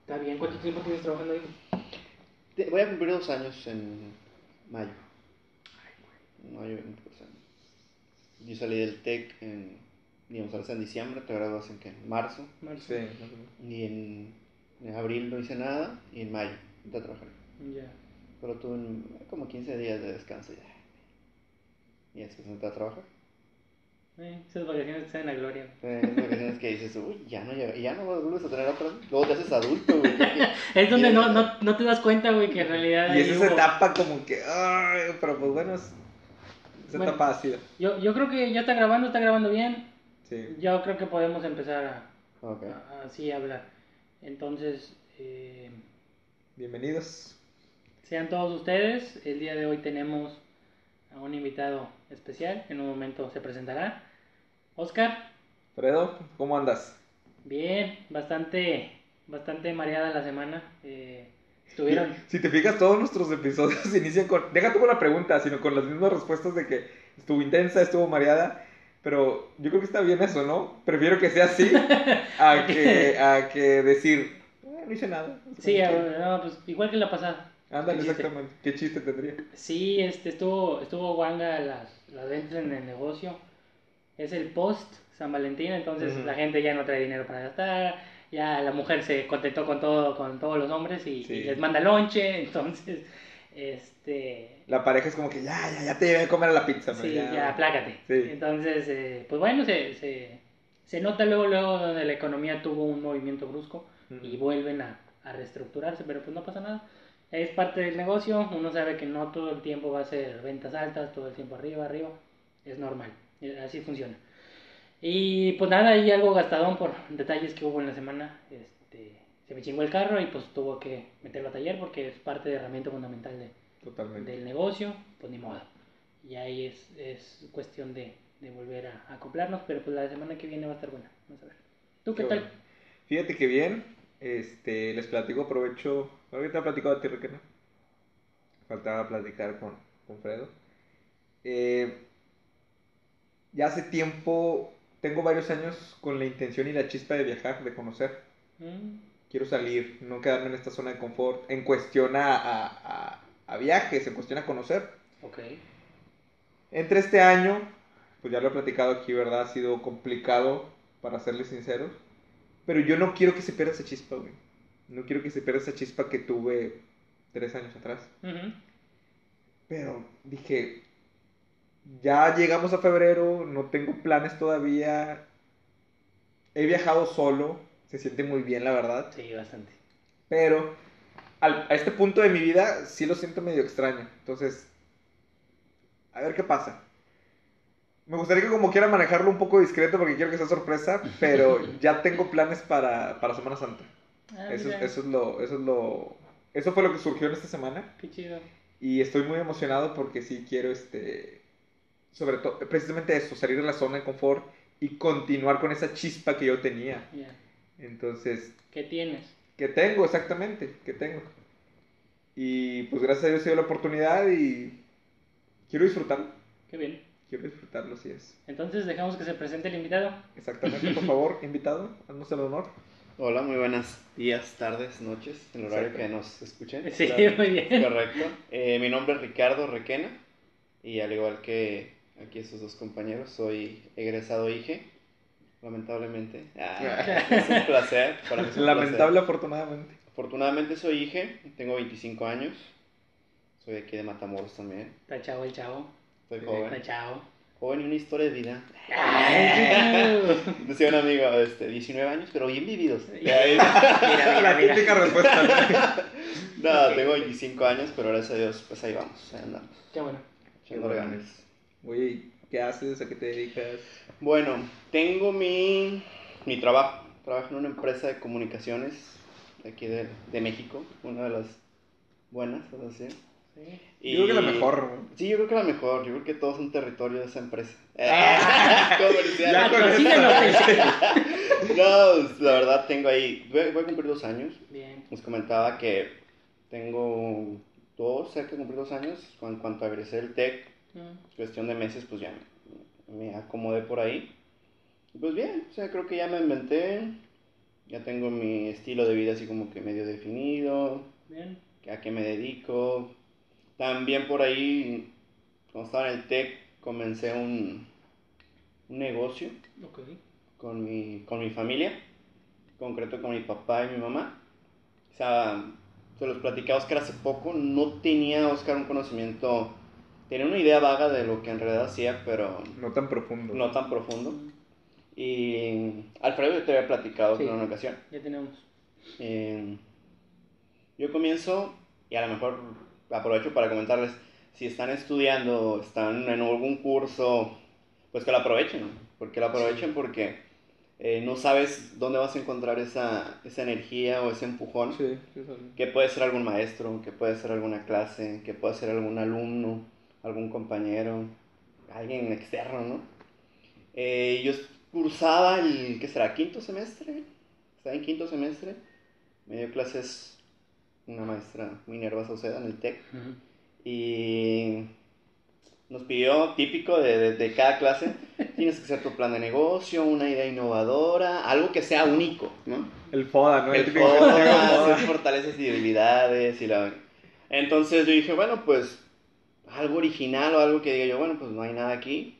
Está bien, ¿cuánto tiempo tienes trabajando ahí? Te- Voy a cumplir dos años en mayo. Mayo, pues, en- Yo salí del TEC en, digamos, ahora en diciembre, te gradúas en, ¿qué? en marzo. Marzo. Sí, más o menos. Y en, en abril no hice nada y en mayo entré a trabajar. Ya. Pero tuve un- como 15 días de descanso ya. Y después entré a trabajar. Eh, esas vacaciones están en la gloria. Eh, es vacaciones que dices, uy, ya no, llega- ya no vuelves a tener otra. Luego te haces adulto, güey. Es donde no, no, no te das cuenta, güey, que en realidad. Y es esa hubo- etapa como que, ay, pero pues bueno, es esa Bueno. etapa ácida. Yo, yo creo que ya está grabando, está grabando bien. Sí. Yo creo que podemos empezar a, así a hablar. Entonces, eh, Bienvenidos. sean todos ustedes. El día de hoy tenemos a un invitado especial. En un momento se presentará. Oscar, Fredo, ¿cómo andas? bien, bastante, bastante mareada la semana. Eh, estuvieron. Si te fijas, todos nuestros episodios inician con, deja tú con la pregunta, sino con las mismas respuestas de que estuvo intensa, estuvo mareada. Pero yo creo que está bien eso, ¿no? Prefiero que sea así a que, a que decir, "Eh, no hice nada. Sí, no, pues igual que la pasada. Ándale, qué exactamente. ¿Qué chiste tendría? Sí, este, estuvo, estuvo guanga las, las ventas en el negocio. Es el post San Valentín, entonces la gente ya no trae dinero para gastar. Ya la mujer se contentó con todo, con todos los hombres y, Sí. y les manda lonche. Entonces, este, La pareja es como que ya, ya, ya te a comer a la pizza. sí, ya, aplácate. Sí. Entonces, eh, pues bueno, se, se, se nota luego, luego donde la economía tuvo un movimiento brusco y vuelven a, a reestructurarse, pero pues no pasa nada. Es parte del negocio, uno sabe que no todo el tiempo va a ser ventas altas, todo el tiempo arriba, arriba, es normal, eh, así funciona. Y pues nada, hay algo gastadón por detalles que hubo en la semana, este, se me chingó el carro y pues tuvo que meterlo a taller porque es parte de herramienta fundamental de, Totalmente. del negocio, pues ni modo. Y ahí es, es cuestión de, de volver a, a acoplarnos, pero pues la semana que viene va a estar buena, vamos a ver. ¿Tú qué, Qué tal? bueno. Fíjate que bien, este, les platico, aprovecho, ahorita he platicado a ti, Requena. Faltaba platicar con, con Fredo. Eh, ya hace tiempo, tengo varios años con la intención y la chispa de viajar, de conocer. Mm, Quiero salir, no quedarme en esta zona de confort, en cuestión a, a, a- a viajes, en cuestión a conocer. ok. Entre este año, pues ya lo he platicado aquí, ¿verdad? Ha sido complicado, para serles sinceros. Pero yo no quiero que se pierda esa chispa, güey. No quiero que se pierda esa chispa que tuve tres años atrás. Pero dije, ya llegamos a febrero, no tengo planes todavía. He viajado solo, se siente muy bien, la verdad. Sí, bastante. Pero al- a este punto de mi vida sí lo siento medio extraño. Entonces, a ver qué pasa. Me gustaría que como quiera manejarlo un poco discreto porque quiero que sea sorpresa, pero ya tengo planes para, para Semana Santa. Ah, Eso, es- eso es lo, eso es lo, eso fue lo que surgió en esta semana Qué chido. y estoy muy emocionado porque sí quiero, este, sobre todo, precisamente eso, salir de la zona de confort y continuar con esa chispa que yo tenía. Ya. Entonces, ¿Qué tienes? que tengo, exactamente, que tengo. Y pues gracias a Dios se dio la oportunidad y quiero disfrutarlo. Qué bien. Quiero disfrutarlo, si es. Entonces dejamos que se presente el invitado. Exactamente, por favor, invitado, haznos el honor. Hola, muy buenos días, tardes, noches, en el horario Exacto. que nos escuchen. Sí, Claro, muy bien. Correcto. Eh, mi nombre es Ricardo Requena y al igual que aquí estos dos compañeros, soy egresado IGE, lamentablemente. Ah, es un placer. Para mí es un Lamentable, placer. afortunadamente. Afortunadamente soy IGE, tengo 25 años, soy de aquí de Matamoros también, Está chavo el chavo. Soy joven. chavo. Joven y una historia de vida. Decía un amigo, este, 19 años, pero bien vividos. Mira, mira, la mira. típica respuesta. No, tengo 25 años, pero gracias a Dios, pues ahí vamos, ahí andamos. Qué bueno. echando bueno. ganas. Oye, ¿qué haces? ¿A qué te dedicas? Bueno, tengo mi, mi trabajo. Trabajo en una empresa de comunicaciones de aquí de, de México, una de las buenas, por así. Sí. Yo creo que la mejor. Sí, yo creo que la mejor. Yo creo que todo es un territorio de esa empresa. Ya Comercial. No, pues, la verdad tengo ahí, voy, voy a cumplir dos años. Bien. Les comentaba que tengo dos, cerca de cumplir dos años, en cuanto egresé el TEC, Mm. Cuestión de meses, pues ya me, me acomodé por ahí. Y Pues bien, o sea, creo que ya me inventé. Ya tengo mi estilo de vida así como que medio definido. Bien. a qué me dedico. También por ahí, cuando estaba en el TEC, comencé un, un negocio con mi, con mi familia, en concreto con mi papá y mi mamá. O sea, se los platicaba Oscar hace poco, no tenía Oscar un conocimiento, tenía una idea vaga de lo que en realidad hacía, pero No tan profundo. no tan profundo. Y Alfredo yo te había platicado Sí. en una ocasión. Ya tenemos. Eh, yo comienzo, y a lo mejor aprovecho para comentarles, si están estudiando, están en algún curso, pues que lo aprovechen, porque lo aprovechen porque eh, no sabes dónde vas a encontrar esa, esa energía o ese empujón, Sí, sí, sí. que puede ser algún maestro, que puede ser alguna clase, que puede ser algún alumno, algún compañero, alguien externo, ¿no? Eh, yo cursaba el, ¿qué será? ¿Quinto semestre? Estaba en quinto semestre. Me dio clases una maestra, Minerva Sauceda, en el TEC. Ujú. Y nos pidió, típico de, de- de cada clase, tienes que hacer tu plan de negocio, una idea innovadora, algo que sea único, ¿no? El FODA, ¿no? El típico FODA, que fortalezas y debilidades y la... Entonces yo dije, bueno, pues algo original o algo que diga yo, bueno, pues no hay nada aquí.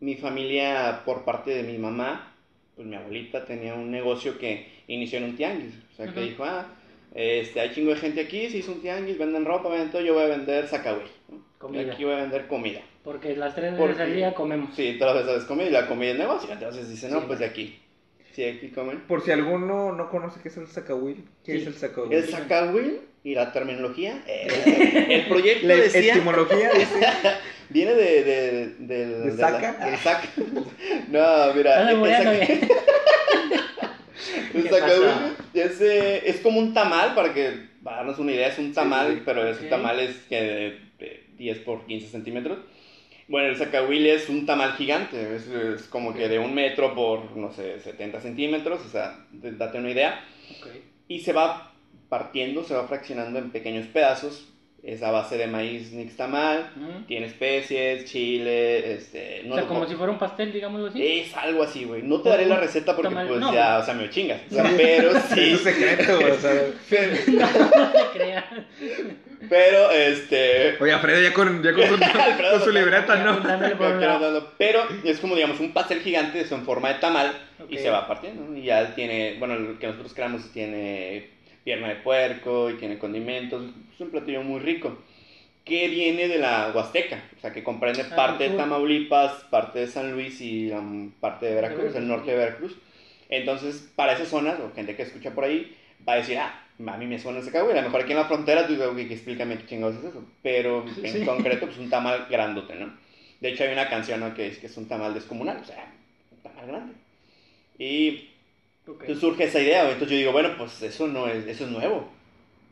Mi familia, por parte de mi mamá, pues mi abuelita tenía un negocio que inició en un tianguis. O sea, que Ujú. dijo, ah, este, hay chingo de gente aquí, se hizo un tianguis, venden ropa, venden todo, yo voy a vender sacagüey. ¿no? Y aquí voy a vender comida. Porque las tres Porque- veces al día comemos. Sí, todas las veces comida y la comida es negocio. Entonces dice, no, Sí. pues de aquí. Sí, aquí comen. Por si alguno no conoce qué es el Zacahuil, ¿qué Sí. es el Zacahuil? El Zacahuil y la terminología. eh, el proyecto La decía. etimología dice. Viene de. de, del- ¿De de la- saca? del saca. No, mira. El saca- el ¿Qué Zacahuil pasa? Es, eh, es como un tamal, para que para darnos una idea, es un tamal, sí, sí. pero ese Ok. tamal es que de, de 10 por 15 centímetros. Bueno, el Zacahuil es un tamal gigante, es, es como que de un metro por, no sé, 70 centímetros, o sea, de- date una idea. Ok. y se va partiendo, se va fraccionando en pequeños pedazos. Es a base de maíz nixtamal, Ujú. tiene especies, chile, este... No o sea, como si fuera un pastel, digámoslo así. Es algo así, güey. No te daré la receta porque Tamal- pues no. ya, o sea, me lo chingas. O sea, pero sí. Es un secreto, güey, o sea. Pero, No te creas. pero, este... Oye, Alfredo ya con, ya con su, Alfredo con su libreta, ¿no? no pero es como, digamos, un pastel gigante es en forma de tamal y se va partiendo. ¿no? Y ya tiene, bueno, el que nosotros creamos tiene pierna de puerco y tiene condimentos. Es un platillo muy rico. Que viene de la Huasteca, o sea, que comprende Ah, parte de. Tamaulipas, parte de San Luis y um, parte de Veracruz, el norte de Veracruz. Entonces, para esas zonas, o gente que escucha por ahí, va a decir, ah, a mí me suena ese güey. A lo mejor aquí en la frontera tú dices, "Ok, que explícame qué chingados es eso. Pero en Sí. concreto, pues un tamal grandote, ¿no? De hecho, hay una canción ¿no? que es que es un tamal descomunal, o sea, un tamal grande. Y Ok. entonces surge esa idea, entonces yo digo, bueno, pues eso no es, eso es nuevo.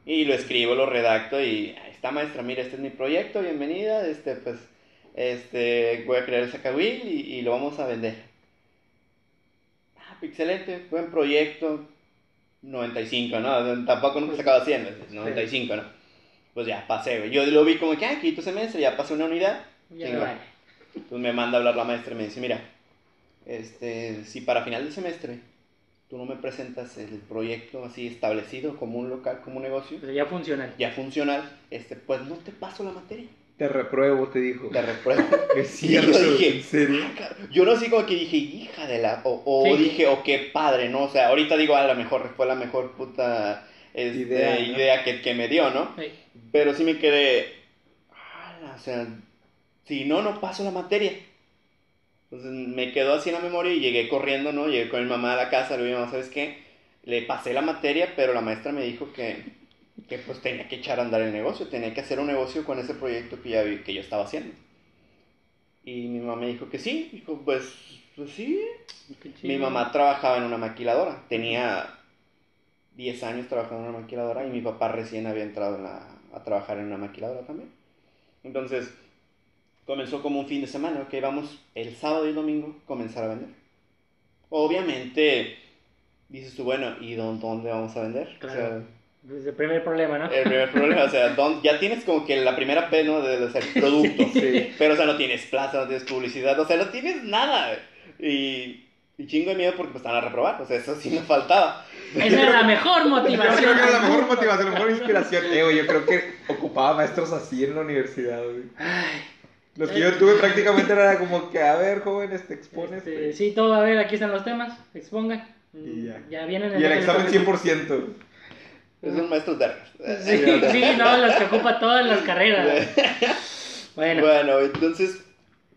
Y lo escribo, lo redacto y ahí está maestra, mira, este es mi proyecto, bienvenida, este, pues, este, voy a crear el Zacahuil y, y lo vamos a vender. Ah, excelente, buen proyecto, 95, ¿no? Tampoco nunca sacaba 100, veces, 95, ¿no? Pues ya, pasé. Yo lo vi como que, ah, quinto semestre, ya pasé una unidad. Ya chingón. vale. Entonces me manda a hablar la maestra y me dice, mira, este, si para final del semestre tú no me presentas el proyecto así establecido como un local, como un negocio, Pero ya funcional. ya funcional, este, pues no te paso la materia, Te repruebo, te dijo. te repruebo. Es Y yo cierto, dije, en serio. "Ah, cabrón". Yo no sé como que dije, hija de la, o, o Sí. dije, o qué padre, ¿no? O sea, ahorita digo, a lo mejor fue la mejor puta este, Idea, que, que me dio, ¿no? Sí. Pero sí me quedé, o sea, si no, no paso la materia. Entonces me quedó así en la memoria y llegué corriendo, ¿no? Llegué con mi mamá a la casa, le dije, mamá, ¿sabes qué? Le pasé la materia, pero la maestra me dijo que, que pues tenía que echar a andar el negocio, tenía que hacer un negocio con ese proyecto que, ya vi- que yo estaba haciendo. Y mi mamá me dijo que sí, dijo, pues, pues sí. Mi mamá trabajaba en una maquiladora, tenía 10 años trabajando en una maquiladora y mi papá recién había entrado en la- a trabajar en una maquiladora también. Entonces, comenzó como un fin de semana, ok, vamos el sábado y el domingo comenzar a vender. Obviamente, dices tú, bueno, ¿y dó- dónde vamos a vender? O sea, Claro. Es el primer problema, ¿no? El primer problema, o sea, don- ya tienes como que la primera P, ¿no? De, ser producto. Sí. Pero, o sea, no tienes plaza, no tienes publicidad, o sea, no tienes nada. Y, y chingo de miedo porque pues, van a reprobar, o sea, eso sí me faltaba. Esa es la mejor Yo motivación. creo que era la mejor motivación, la mejor inspiración. Eh, güey, yo creo que ocupaba maestros así en la universidad, güey. Ay, Los que yo tuve prácticamente era como que, a ver, jóvenes, te expones. este, sí, todo, a ver, aquí están los temas, expongan. Y ya. Ya vienen Y el en examen 100%. Es un maestro de Sí, sí, no, los que ocupa todas las carreras. Bueno, Bueno, entonces,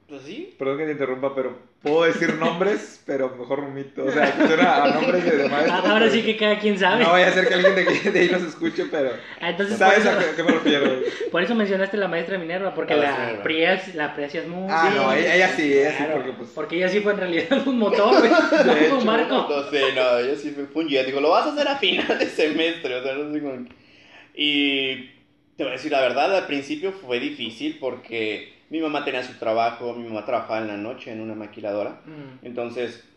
pues sí. Perdón que te interrumpa, pero puedo decir nombres, pero mejor omito. O sea, suena a nombres de, de maestros. ahora pero sí que cada quien sabe. No vaya a ser que alguien de, ahí nos escuche, pero. Ah, Entonces, por ¿Sabes eso, a qué, me refiero? por eso mencionaste a la maestra Minerva, porque Ah, la, Minerva. aprecias, la aprecias mucho. Ah, no, ella, ella sí, ella sí, Claro, porque pues. porque ella sí fue en realidad un motor, güey, no fue hecho, un barco. No sé, no, yo sí me fue un jet. Digo, lo vas a hacer a final de semestre, o sea, no sé cómo. Y te voy a decir la verdad, al principio fue difícil porque mi mamá tenía su trabajo, mi mamá trabajaba en la noche en una maquiladora. Mm, Entonces,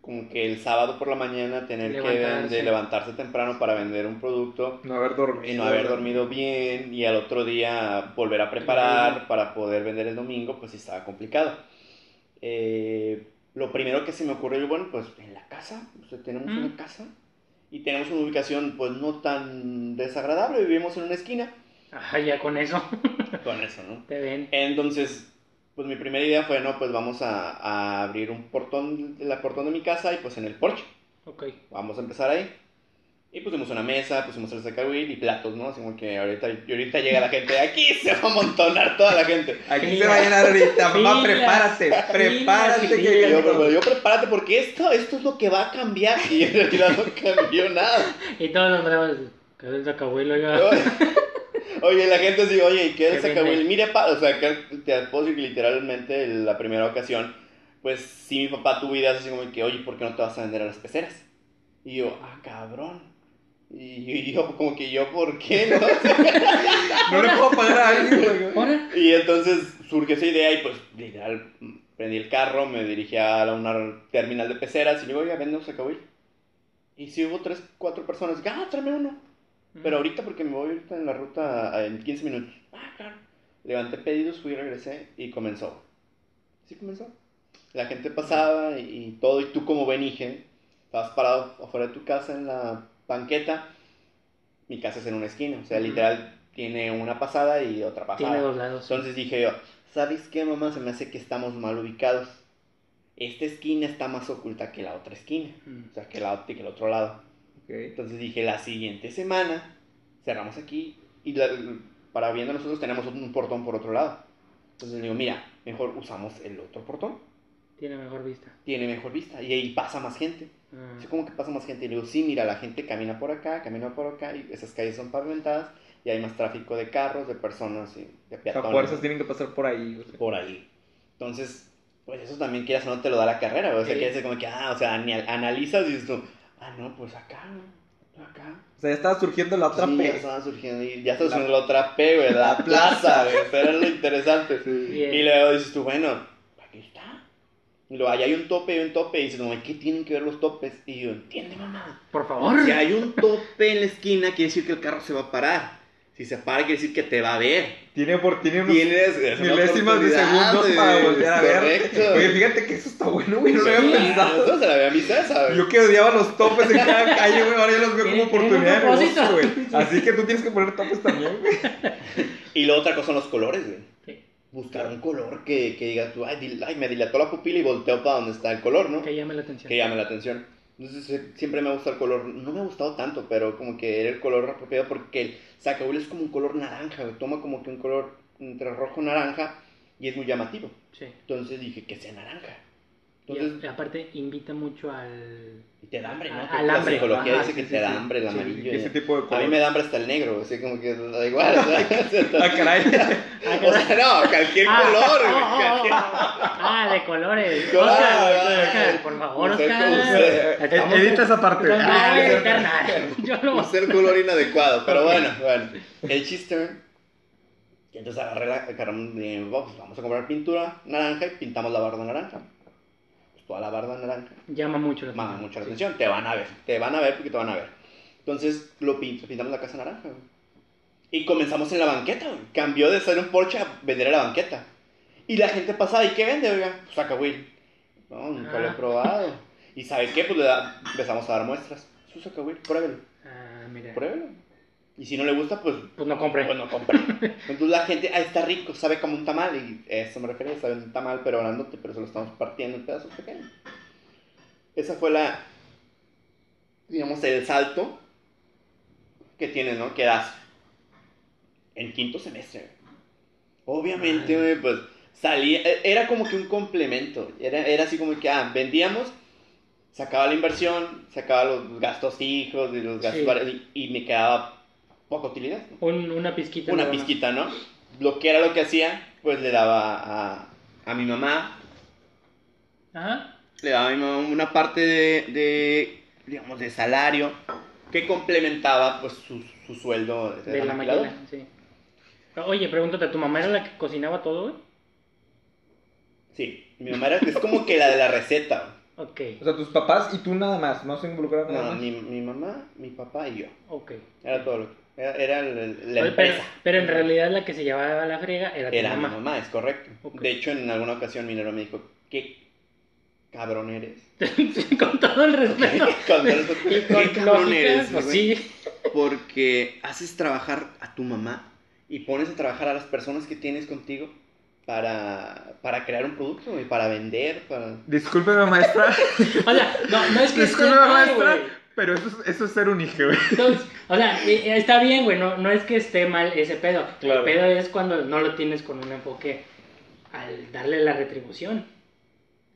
como que el sábado por la mañana tener que Levantarse. vender- levantarse temprano para vender un producto No haber dormido. y no haber dormido bien y al otro día volver a preparar para poder vender el domingo, pues sí estaba complicado. Eh, lo primero que se me ocurrió, bueno, pues en la casa, o sea, tenemos Mm. una casa y tenemos una ubicación pues no tan desagradable, vivimos en una esquina, Ajá, ya con eso con eso, ¿no? te ven. Entonces, pues mi primera idea fue, no, pues vamos a, a abrir un portón, el portón de mi casa y pues en el porche. Ok. Vamos a empezar ahí. Y pusimos una mesa, pusimos el sacahuil y platos, ¿no? Así como que ahorita, y ahorita llega la gente, aquí se va a amontonar toda la gente. Aquí se va a llenar ahorita, mamá, prepárate, prepárate. que yo, pero yo prepárate porque esto, esto es lo que va a cambiar. Y en realidad no cambió nada. Y todos los bravos, ¿qué es el sacabuelo? oiga? Oye, la gente dice, oye, ¿y qué es el Qué sacahuil? Mire, pa, o sea, que te puedo decir que literalmente la primera ocasión, pues sí, mi papá tuvo ideas así como que, oye, ¿por qué no te vas a vender a las peceras? Y yo, ah, cabrón. Y yo, como que yo, ¿por qué no? No le puedo pagar a alguien. Y entonces surgió esa idea y pues literal prendí el carro, me dirigí a una terminal de peceras y le digo, vende un sacahuil. Y si hubo tres, cuatro personas, ah, tráeme uno. Pero ahorita porque me voy ahorita en la ruta en 15 minutos. Ah, claro. Levanté pedidos, fui, regresé y comenzó. Sí comenzó. La gente pasaba y, y todo, y tú como Benige, estabas parado afuera de tu casa en la banqueta. Mi casa es en una esquina, o sea, literal tiene una pasada y otra pasada. Tiene dos lados. Entonces dije yo, ¿sabes qué, mamá? Se me hace que estamos mal ubicados. Esta esquina está más oculta que la otra esquina. Mm. O sea, que, la, que el otro lado. Ok. Entonces dije, la siguiente semana cerramos aquí y la- para viendo nosotros tenemos un portón por otro lado. Entonces digo, mira, mejor usamos el otro portón. Tiene mejor vista. Tiene mejor vista y ahí pasa más gente. Ah. Así como que pasa más gente. Y le digo, sí, mira, la gente camina por acá, camina por acá y esas calles son pavimentadas y hay más tráfico de carros, de personas y de O sea, peatones. fuerzas tienen que pasar por ahí. güey. por ahí. Entonces, pues eso también quieras o no te lo da la carrera. O sea, Sí. que es como que, ah, o sea, ni analizas y dices tú, ah, no, pues acá, güey, acá. O sea, ya estaba surgiendo la otra Sí, ya P. estaba surgiendo, y ya está surgiendo la otra P, güey, la plaza, güey. Eso era lo interesante. Y luego dices tú, bueno, aquí está. Y luego, ahí hay un tope y un tope. Y dices, no, ¿qué tienen que ver los topes? Y yo, entiende, mamá. Por favor. Si hay un tope en la esquina, quiere decir que el carro se va a parar. Si se para, quiere decir que te va a ver. Tiene, por, tiene unos Tienes milésimas de segundos para volver a ver. Correcto. Oye, fíjate que eso está bueno, güey. No lo había pensado. nosotros se la había visto esa, güey. Yo que odiaba los topes en cada calle, güey, ahora ya los veo como oportunidad de negocio, güey. Así que tú tienes que poner topes también, güey. Y la otra cosa son los colores, güey. Sí. Buscar un color que, que digas tú, ay, ay, me dilató la pupila y volteo para donde está el color, ¿no? Que llame la atención. Que llame la atención. Entonces siempre me gusta el color, no me ha gustado tanto, pero como que era el color apropiado porque el sacahuil es como un color naranja. Toma como que un color entre rojo y naranja y es muy llamativo. Sí. Entonces dije que sea naranja. Y Entonces, aparte invita mucho al... y te da hambre, ¿no? Al la hambre, psicología ajá, dice que sí, te da sí. hambre el Sí, amarillo. ese y- tipo de A mí me da hambre hasta el negro, así como que da igual. o sea, Ah, caray. o sea, no, cualquier Ah, color. oh, güey, oh, cualquier- oh. Ah, de colores. Oscar, claro. Oscar, por favor, Oscar. usted- Estamos- Edita esa parte. No, no Ah, editar nada. Yo lo color inadecuado, pero bueno, bueno. El chiste. Y entonces agarré la eh, vamos, vamos a comprar pintura naranja y pintamos la barda naranja. Toda la barda naranja. llama mucho la Llama atención. mucho la Sí. atención. Te van a ver, te van a ver porque te van a ver. Entonces lo pin- pintamos la casa naranja, güey. Y comenzamos en la banqueta, güey. Cambió de ser un Porsche a vender en la banqueta. Y la gente pasaba, ¿y qué vende, oiga? Pues acá, güey. No, nunca lo he Ah. probado. ¿Y sabe qué? Pues le da- empezamos a dar muestras. Su saca, güey, pruébelo, Ah, mira. pruébelo. Y si no le gusta, pues, Pues no compré. pues no compre. Entonces la gente, ah, está rico, sabe como un tamal. Y a eso me refería, sabe un tamal, pero grandote, pero se lo estamos partiendo en pedazos pequeños. Esa fue la, digamos, el salto que tienes, ¿no? Que das en quinto semestre. Obviamente, Ay. pues salía, e- era como que un complemento. Era, era así como que, ah, vendíamos, sacaba la inversión, sacaba los gastos fijos y los gastos Sí. y, y me quedaba poca utilidad. ¿no? Un- una pizquita. Una pizquita, ¿no? Lo que era lo que hacía, pues le daba a, a mi mamá, Ajá. le daba a mi mamá una parte de, de, digamos, de salario que complementaba, pues, su, su sueldo de, De la máquina, sí. Oye, pregúntate, ¿tu mamá era la que cocinaba todo, güey? Sí, mi mamá era, es como que la de la receta. Ok, O sea, tus papás y tú nada más, no se involucraron nada No, más. mi, mi mamá, mi papá y yo. ok. Era todo lo que... Era, la pero, empresa. pero en realidad la que se llevaba la frega era tu Era mi mamá. es correcto. De hecho, en alguna ocasión mi me dijo, ¿qué cabrón eres? con todo el respeto. Con todo el- con ¿Qué cabrón lógica, eres, pues sí. Porque haces trabajar a tu mamá y pones a trabajar a las personas que tienes contigo para, para crear un producto y para vender, para... Discúlpeme, maestra. O sea, no, no es que Discúlpeme, maestra. Pero eso es, eso es ser un hijo, güey. Entonces, o sea, está bien, güey, no, no es que esté mal ese pedo. Claro. El pedo es cuando no lo tienes con un enfoque al darle la retribución.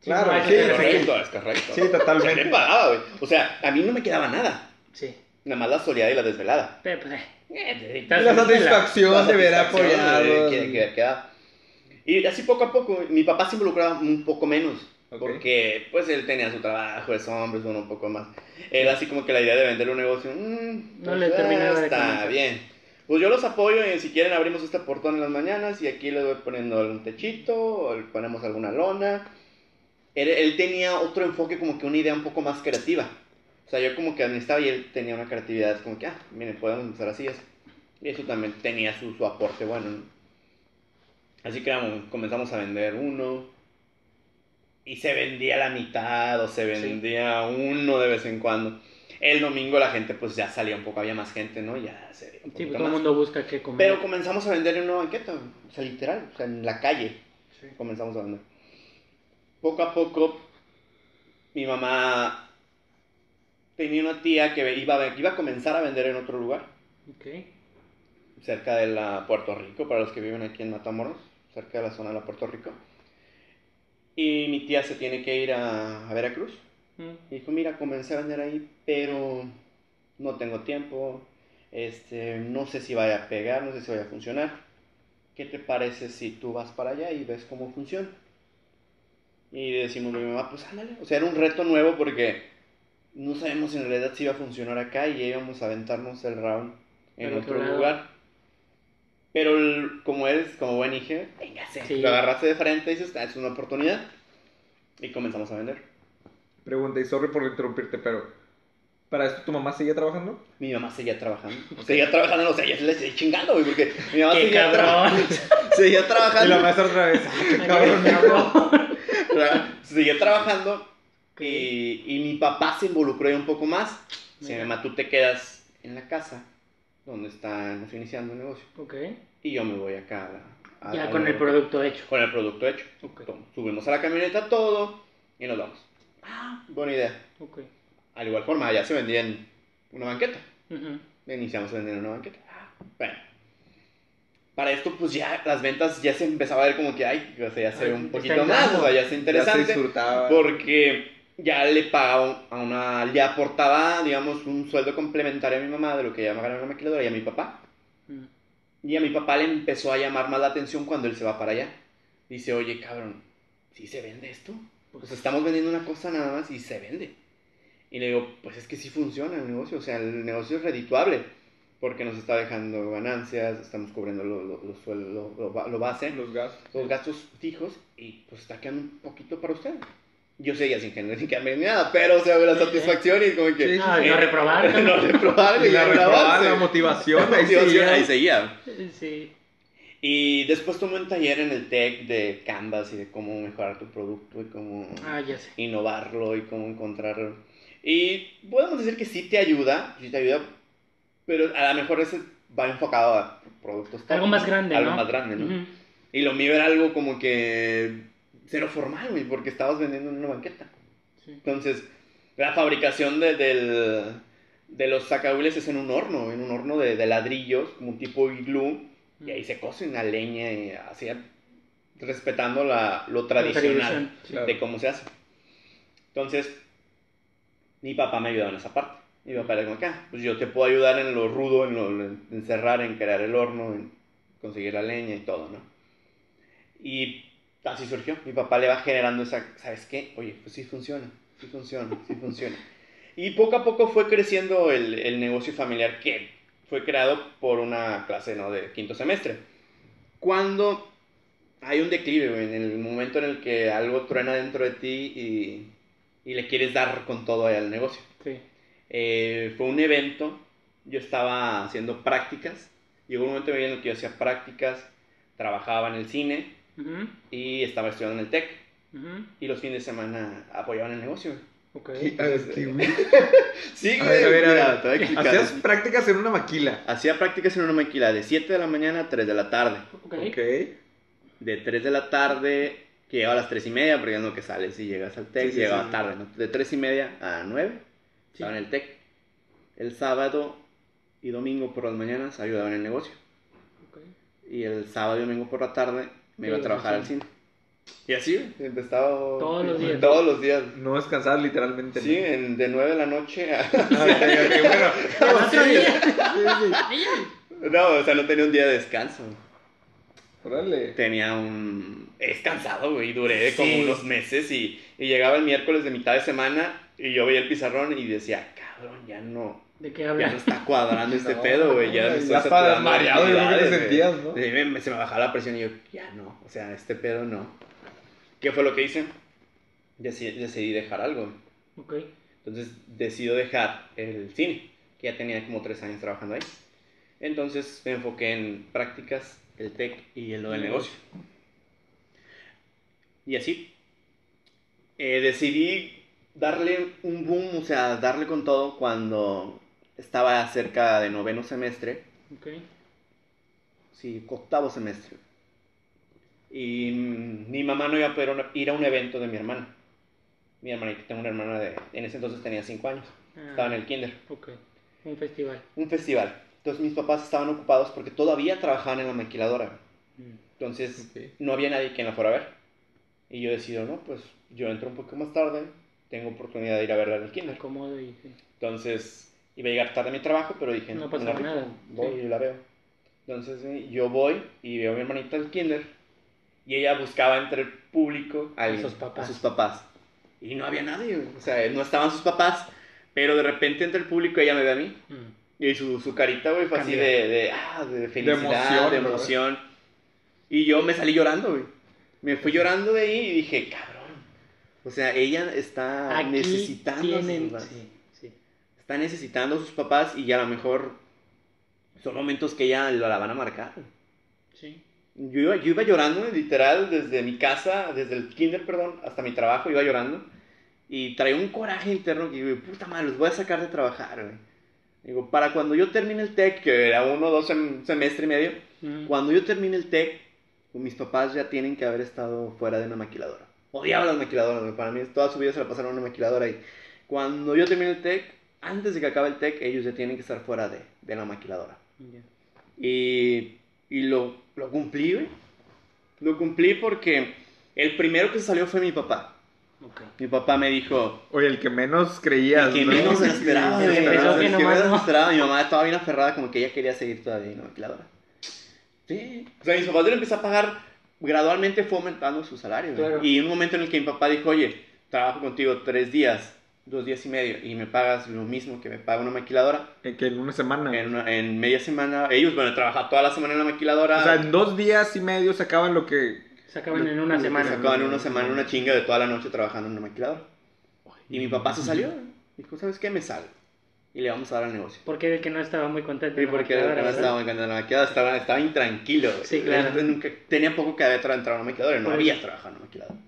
Claro, ¿no? ¿A qué sí, refieres? correcto, es correcto. Sí, Se totalmente. pagaba, güey. O sea, a mí no me quedaba nada. Sí. Nada más la soleada y la desvelada. Pero, pues, eh, eh, La una satisfacción La de ver apoyado. Y así poco a poco, mi papá se involucraba un poco menos. Ok. Porque pues él tenía su trabajo, es hombre, es uno un poco más. Él así como que la idea de vender un negocio, mm, No le terminaba de está convencer. bien. Pues yo los apoyo y si quieren abrimos este portón en las mañanas y aquí les voy poniendo algún techito o le ponemos alguna lona. Él, él tenía otro enfoque como que una idea un poco más creativa. O sea, yo como que administraba y él tenía una creatividad como que, ah, miren, podemos empezar así. así. Y eso también tenía su, su aporte bueno. ¿no? Así que vamos, comenzamos a vender uno. Y se vendía la mitad o se vendía uno de vez en cuando. El domingo la gente pues ya salía un poco, había más gente, ¿no? Ya se veía un Sí, pues, todo el mundo busca qué comer. Pero comenzamos a vender en una banqueta, o sea, literal, o sea, en la calle. Comenzamos a vender. Poco a poco, mi mamá tenía una tía que iba a, iba a comenzar a vender en otro lugar, Ok. cerca de la Puerto Rico, para los que viven aquí en Matamoros, cerca de la zona de la Puerto Rico. Y mi tía se tiene que ir a, a Veracruz. Mm. Dijo, mira, comencé a vender ahí, pero no tengo tiempo, este, no sé si vaya a pegar, no sé si vaya a funcionar. ¿Qué te parece si tú vas para allá y ves cómo funciona? Y decimos a mi mamá, pues ándale. O sea, era un reto nuevo porque no sabemos en realidad si iba a funcionar acá y íbamos a aventarnos el round en Al otro lugar. Pero el- como eres, como buen hijo, véngase. Sí. Lo agarraste de frente y dices, "Ah, es una oportunidad. Y comenzamos a vender. Pregunta, y sorry por interrumpirte, pero ¿para esto tu mamá seguía trabajando? Mi mamá seguía trabajando. Seguía trabajando, o sea, ya se le seguía chingando, güey, porque mi mamá ¡Qué seguía, tra- cabrón! seguía Y la trabajando. maestra otra vez. ¡Ah, qué Cabrón, cabrón! Claro, seguía trabajando y, y mi papá se involucró ahí un poco más. Mira. mamá, tú te quedas en la casa donde estamos iniciando el negocio Ok. Y yo me voy acá a la- a- Ya con el producto hecho. Con el producto hecho. Ok. Toma, Subimos a la camioneta todo y nos vamos. Ah, buena idea. Ok. Al igual forma, ya se vendía en una banqueta. Ujú. Iniciamos a vender en una banqueta. Bueno. Para esto, pues ya las ventas ya se empezaba a ver como que, ay, o sea, ya se ve Ay, un está poquito más, o sea, ya es Ya se interesante. disfrutaba. porque ya le pagaba a una, le aportaba, digamos, un sueldo complementario a mi mamá de lo que ella me ganaba en la maquiladora y a mi papá. Y a mi papá le empezó a llamar más la atención cuando él se va para allá. Dice, oye, cabrón, ¿sí se vende esto? Pues estamos vendiendo una cosa nada más y se vende. Y le digo, pues es que sí funciona el negocio, o sea, el negocio es redituable, porque nos está dejando ganancias, estamos cubriendo lo, lo, lo suel- lo- lo ba- lo base, Los gastos. los gastos fijos, y pues está quedando un poquito para usted. Yo seguía sin, sin quedarme ni nada, pero, o sea, la satisfacción y como que... Sí, Ah, sí. no reprobar. no reprobar, Y la avance. la motivación, La ahí motivación, seguía. ahí seguía. Sí. Y después tomé un taller en el TEC de Canvas y de cómo mejorar tu producto y cómo Ah, ya sé. innovarlo y cómo encontrar... Y podemos decir que sí te ayuda, sí te ayuda, pero a lo mejor ese va enfocado a productos top, Algo más grande, Algo ¿no? más grande, ¿no? Y lo mío era algo como que cero formal, güey, porque estabas vendiendo en una banqueta. Sí. Entonces, la fabricación de, del, de los sacahuiles es en un horno, en un horno de, de ladrillos, como un tipo iglú, y ahí se cose una leña y así, respetando la, lo tradicional claro. de cómo se hace. Entonces, mi papá me ayudaba en esa parte. Mi papá era como acá, pues yo te puedo ayudar en lo rudo, en lo en encerrar, en crear el horno, en conseguir la leña y todo, ¿no? Y así surgió. Mi papá le va generando esa, ¿sabes qué? Oye, pues sí funciona, sí funciona, sí funciona. Y poco a poco fue creciendo el, el negocio familiar que fue creado por una clase, ¿no? De quinto semestre. Cuando hay un declive, en el momento en el que algo truena dentro de ti y, y le quieres dar con todo al negocio. Sí. Eh, fue un evento, yo estaba haciendo prácticas, llegó un momento en el que yo hacía prácticas, trabajaba en el cine Ujú, y estaba estudiando en el TEC ujú. y los fines de semana apoyaban el negocio. Ok. Ver, ¿qué, güey? Sí, A güey, ver, a ver, a mira, ver. voy a explicar. Hacías prácticas en una maquila. Hacía prácticas en una maquila de 7 de la mañana a 3 de la tarde. Ok. Ok. De 3 de la tarde, que llegaba a las 3 y media, porque es lo que sales y llegas al TEC, Sí, sí, llegaba sí. tarde, ¿no? De 3 y media a 9, Sí. estaba en el TEC. El sábado y domingo por las mañanas ayudaba en el negocio. Ok. Y el sábado y domingo por la tarde me iba a trabajar al cine. Y así, güey, estaba... Todos los días. Todos los días. No descansabas literalmente. Sí, en- de 9 de la noche a... Ah. No, o sea, no tenía un día de descanso. Órale. Tenía un... Es cansado, güey. Duré como unos meses y, y llegaba el miércoles de mitad de semana y yo veía el pizarrón y decía, cabrón, ya no... ¿De qué Ya no hablas? está cuadrando este No, pedo, güey. Ya, ya estaba saturando de que te sentías, güey. ¿no? Me- se me bajaba la presión y yo, ya no. O sea, este pedo no. ¿Qué fue lo que hice? Decidí, decidí dejar algo. Ok. Entonces decido dejar el cine, que ya tenía como tres años trabajando ahí. Entonces me enfoqué en prácticas, el tech y en lo del negocio. Y así. eh, decidí darle un boom, o sea, darle con todo cuando estaba cerca de noveno semestre, Ok. sí, octavo semestre. Y mi mamá no iba a poder ir a un evento de mi hermana. Mi hermanita, tengo una hermana de, en ese entonces tenía cinco años. Ah, Estaba en el kinder. Ok. Un festival. Un festival. Entonces mis papás estaban ocupados porque todavía trabajaban en la maquiladora. Mm. Entonces Ok. no había nadie quien la fuera a ver. Y yo decido, no, pues yo entro un poco más tarde. Tengo oportunidad de ir a verla en el kinder. acomodo y sí. Entonces iba a llegar tarde a mi trabajo, pero dije, No pues, pasa rifo, nada, Voy sí. y la veo. Entonces sí, yo voy y veo a mi hermanita al kinder. Y ella buscaba entre el público a, alguien, sus papás. a sus papás. Y no había nadie, o sea, no estaban sus papás. Pero de repente entre el público ella me ve a mí. Mm. Y su, su carita, güey, fue así de, de, ah, de felicidad, emoción, de ¿no? emoción. Y yo me salí llorando, güey. Me fui llorando de ahí y dije, cabrón. O sea, ella está Aquí necesitando tienen... sí. Está necesitando a sus papás y a lo mejor son momentos que ella la van a marcar. Sí. Yo iba, yo iba llorando, literal, desde mi casa, desde el kinder, perdón, hasta mi trabajo, iba llorando. Y traía un coraje interno que digo, puta madre, los voy a sacar de trabajar, güey. Digo, para cuando yo termine el TEC, que era uno o dos sem- semestre y medio, Mm. cuando yo termine el TEC, mis papás ya tienen que haber estado fuera de una maquiladora. Odiaba las maquiladoras, güey. para mí toda su vida se la pasaron en una maquiladora. Y cuando yo termine el TEC, antes de que acabe el TEC, ellos ya tienen que estar fuera de, de la maquiladora. Ya. Y, y lo, lo cumplí, güey. Lo cumplí porque el primero que salió fue mi papá. Ok. Mi papá me dijo, Oye, el que menos creías, el que ¿no? menos me esperaba, El que menos me no. esperaba. Mi mamá estaba bien aferrada, como que ella quería seguir todavía en la maquiladora. Sí. O sea, mis papás le empezó a pagar, gradualmente fue aumentando su salario. Claro. Y un momento en el que mi papá dijo, oye, trabajo contigo tres días, dos días y medio, y me pagas lo mismo que me paga una maquiladora. En que en una semana. En, una- en media semana, ellos, bueno, trabajaban toda la semana en la maquiladora. O sea, en dos días y medio sacaban lo que Sacaban en Lo- una que semana. Sacaban en una semana una chinga de toda la noche trabajando en una maquiladora. Y mi papá se salió. Dijo, ¿sabes qué? Me salgo. Y le vamos a dar al negocio. Porque el que no estaba muy contento. Sí, en porque maquiladora, no ¿verdad? estaba marcando la maquiladora, estaba, estaba intranquilo. Sí, claro. Tenía poco que había entrado a una maquiladora no había trabajado en una maquiladora.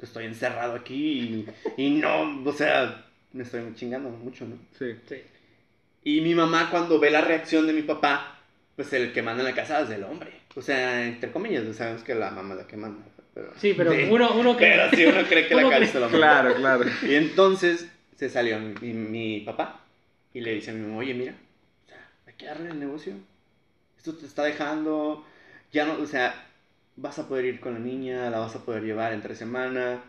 Estoy encerrado aquí y, y no, o sea, me estoy chingando mucho, ¿no? Sí. Sí. Y mi mamá cuando ve la reacción de mi papá, pues el que manda en la casa es el hombre. O sea, entre comillas, sabemos que la mamá es la que manda. Pero, Sí, pero uno, uno. Pero sí, uno cree que la casa cree- se la manda. Claro, claro. Y entonces se salió mi, mi papá y le dice a mi mamá, oye, mira, hay que darle el negocio. Esto te está dejando, ya no, o sea, vas a poder ir con la niña, la vas a poder llevar entre semana,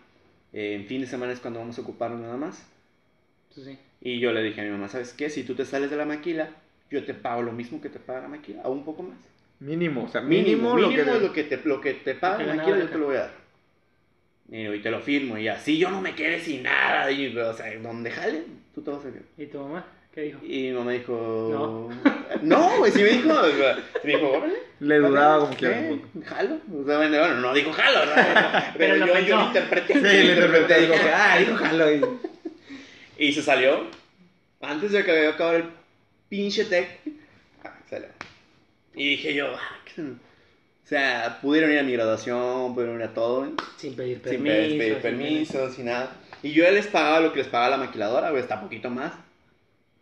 eh, en fin de semana es cuando vamos a ocuparnos nada más. Sí, sí. Y yo le dije a mi mamá, ¿sabes qué? Si tú te sales de la maquila, yo te pago lo mismo que te paga la maquila, o un poco más. Mínimo, o sea, mínimo, lo que... es lo que te, lo que te paga la maquila, yo te lo voy a dar. Y, te lo firmo, y así yo no me quede sin nada. Y, o sea, donde jale, tú te vas a quedar. ¿Y tu mamá? ¿Qué dijo? Y mi mamá dijo... No. No, güey, sí me dijo. Me dijo, órale. Le dudaba como que. Jalo. O sea, bueno, no dijo jalo. Pero lo yo, lo interpreté. Sí, le interpreté, que, ah, dijo jalo. Y... Y se salió. Antes de que había acabado el pinche tech. ah, salió. Y dije yo, ah, qué- o sea, pudieron ir a mi graduación, pudieron ir a todo, ¿eh? Sin pedir sin permiso. pedir, pedir sin permiso, sin nada. Y yo ya les pagaba lo que les pagaba la maquiladora, güey, hasta poquito más.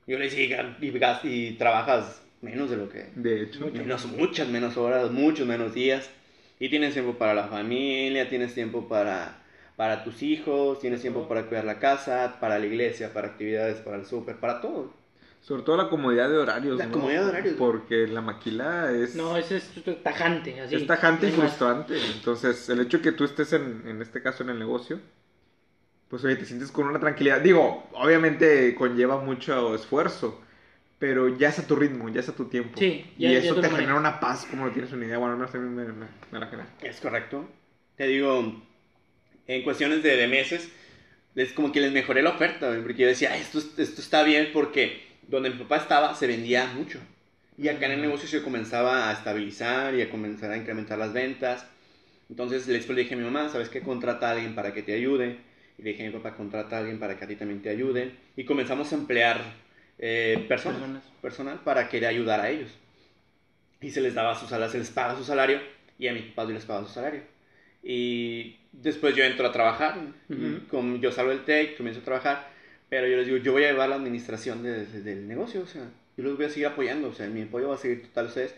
Yo le decía, y, trabajas menos de lo que... De hecho, Menos, muchas menos horas, muchos menos días. Y tienes tiempo para la familia, tienes tiempo para, para tus hijos, tienes tiempo para cuidar la casa, para la iglesia, para actividades, para el súper, para todo. sobre todo la comodidad de horarios, La ¿no? comodidad de horarios. Porque la maquila es... No, eso es tajante, así. es tajante y frustrante. Entonces, el hecho que tú estés en, en este caso en el negocio, pues oye, te sientes con una tranquilidad. Digo, obviamente conlleva mucho esfuerzo, pero ya es a tu ritmo, ya es a tu tiempo. Sí, y ya- ya eso tú te genera una paz, como no tienes una idea. Bueno, al menos a mí me, me- me la genera. Es correcto. Te digo, en cuestiones de, de meses, es como que les mejoré la oferta, porque yo decía, "Ay, esto, esto está bien porque donde mi papá estaba se vendía mucho. Y acá en el negocio se comenzaba a estabilizar y a comenzar a incrementar las ventas. Entonces le dije a mi mamá, ¿sabes qué? Contrata a alguien para que te ayude. Y le dije a mi papá, contrata a alguien para que a ti también te ayude. Y comenzamos a emplear eh, personas, Personas. personal para que le ayudara a ellos. Y se les daba su salario, se les paga su salario y a mis papás yo les pago su salario. Y después yo entro a trabajar, Ujú. con, yo salgo del TEC, comienzo a trabajar, pero yo les digo, yo voy a llevar la administración de- de- del negocio, o sea, yo los voy a seguir apoyando, o sea, mi apoyo va a seguir total a ustedes,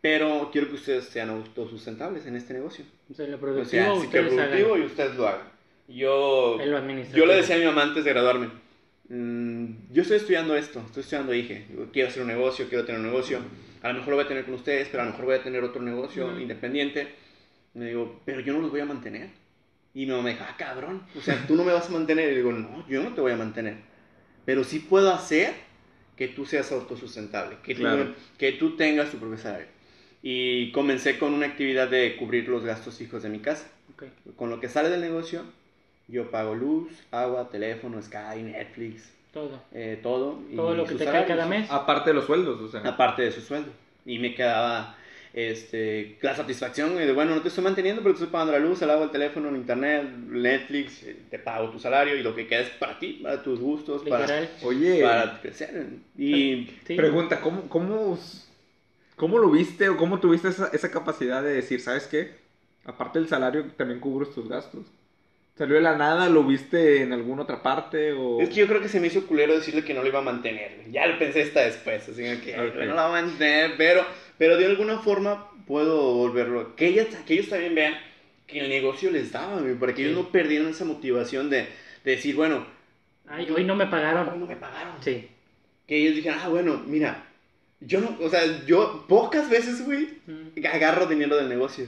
pero quiero que ustedes sean autosustentables en este negocio. O sea, lo O productivo, sea, sí que ustedes productivo y ustedes lo hagan. Yo, yo le decía a mi mamá antes de graduarme, "Mm, yo estoy estudiando esto, estoy estudiando IGE, Digo, quiero hacer un negocio, quiero tener un negocio, a lo mejor lo voy a tener con ustedes, pero a lo mejor voy a tener otro negocio Ujú. independiente. Me digo, pero yo no los voy a mantener. Y mi mamá me dijo, ah, cabrón, o sea, tú no me vas a mantener. Y digo, no, yo no te voy a mantener, pero sí puedo hacer que tú seas autosustentable, que, Claro. tú, que tú tengas tu propio salario. Y comencé con una actividad de cubrir los gastos fijos de mi casa. Ok. Con lo que sale del negocio, yo pago luz, agua, teléfono, Sky, Netflix, Todo. eh, todo. y Todo lo que te cae cada mes. Aparte de los sueldos, o sea. Aparte de su sueldo. Y me quedaba este, la satisfacción de, bueno, no te estoy manteniendo, pero te estoy pagando la luz, el agua, el teléfono, el internet, Netflix, eh, te pago tu salario y lo que queda es para ti, para tus gustos, para. Oye, para crecer. Y Sí. pregunta, ¿cómo, cómo, cómo lo viste o cómo tuviste esa, esa capacidad de decir, ¿sabes qué? Aparte del salario, también cubro tus gastos. ¿Salió de la nada? ¿Lo viste en alguna otra parte? O... Es que yo creo que se me hizo culero decirle que no lo iba a mantener. güey. Ya lo pensé hasta después, así que no lo va a mantener, pero, pero de alguna forma puedo volverlo. Que ellos, que ellos también vean que el negocio les daba, para que Sí. ellos no perdieran esa motivación de, de decir, bueno, Ay, hoy no me hoy pagaron. no me pagaron. Sí. Que ellos dijeran, ah, bueno, mira, yo no, o sea, yo pocas veces, güey, Mm. agarro dinero del negocio.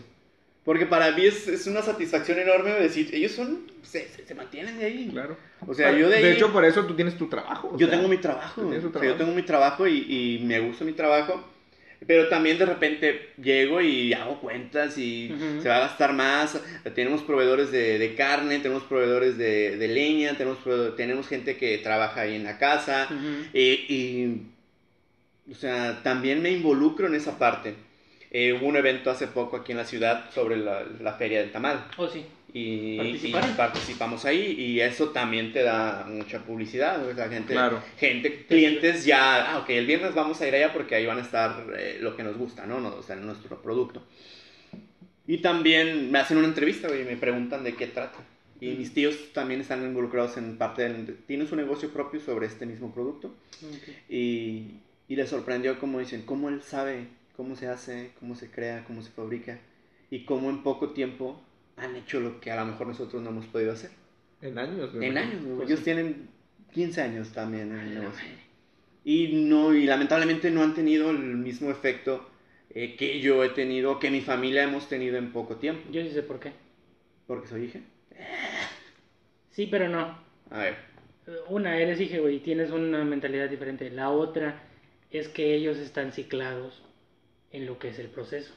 Porque para mí es, es una satisfacción enorme decir, ellos son, se, se, se mantienen de ahí. Claro. O sea, yo de ahí... hecho, por eso tú tienes tu trabajo. Yo sea, tengo mi trabajo. tu o sea, trabajo. yo tengo mi trabajo y, y me gusta mi trabajo. Pero también de repente llego y hago cuentas y Ujú. se va a gastar más. Tenemos proveedores de, de carne, tenemos proveedores de, de leña, tenemos, tenemos gente que trabaja ahí en la casa. Ujú. Y, y, o sea, también me involucro en esa parte. Eh, hubo un evento hace poco aquí en la ciudad sobre la, la feria del tamal. Oh, sí. Y, participamos ahí y eso también te da mucha publicidad. O sea, gente, Claro. gente, clientes ya, ah, ok, el viernes vamos a ir allá porque ahí van a estar eh, lo que nos gusta, ¿no? O sea, nuestro producto. Y también me hacen una entrevista güey, y me preguntan de qué trata. Y mis tíos también están involucrados en parte del... Tienen su negocio propio sobre este mismo producto. Y, y les sorprendió como dicen, cómo él sabe cómo se hace, cómo se crea, cómo se fabrica. Y cómo en poco tiempo han hecho lo que a lo mejor nosotros no hemos podido hacer. En años, En imagino. años. Pues ellos sí. tienen 15 años también en el negocio. Y, no, y lamentablemente no han tenido el mismo efecto eh, que yo he tenido, que mi familia hemos tenido en poco tiempo. Yo sí sé por qué. Porque soy hija. Sí, pero no. A ver. Una, eres hija, güey, y tienes una mentalidad diferente. La otra es que ellos están ciclados en lo que es el proceso.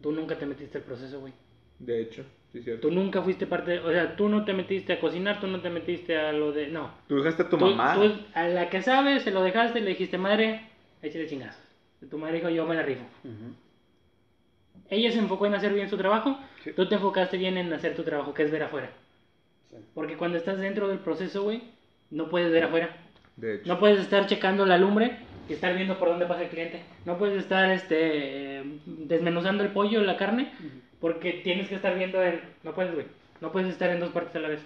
Tú nunca te metiste al proceso, güey. De hecho, sí, es cierto. Tú nunca fuiste parte, de- o sea, tú no te metiste a cocinar, tú no te metiste a lo de, no. Tú dejaste a tu Tú- mamá. tú a la que sabes, se lo dejaste, le dijiste, madre, échale chingazos. Tu madre dijo, yo me la rifo. Ujú. Ella se enfocó en hacer bien su trabajo, Sí. tú te enfocaste bien en hacer tu trabajo, que es ver afuera. Sí. Porque cuando estás dentro del proceso, güey, no puedes ver afuera. De hecho. No puedes estar checando la lumbre y estar viendo por dónde pasa el cliente. No puedes estar este, eh, desmenuzando el pollo, la carne, porque tienes que estar viendo en... No puedes, güey. No puedes estar en dos partes a la vez.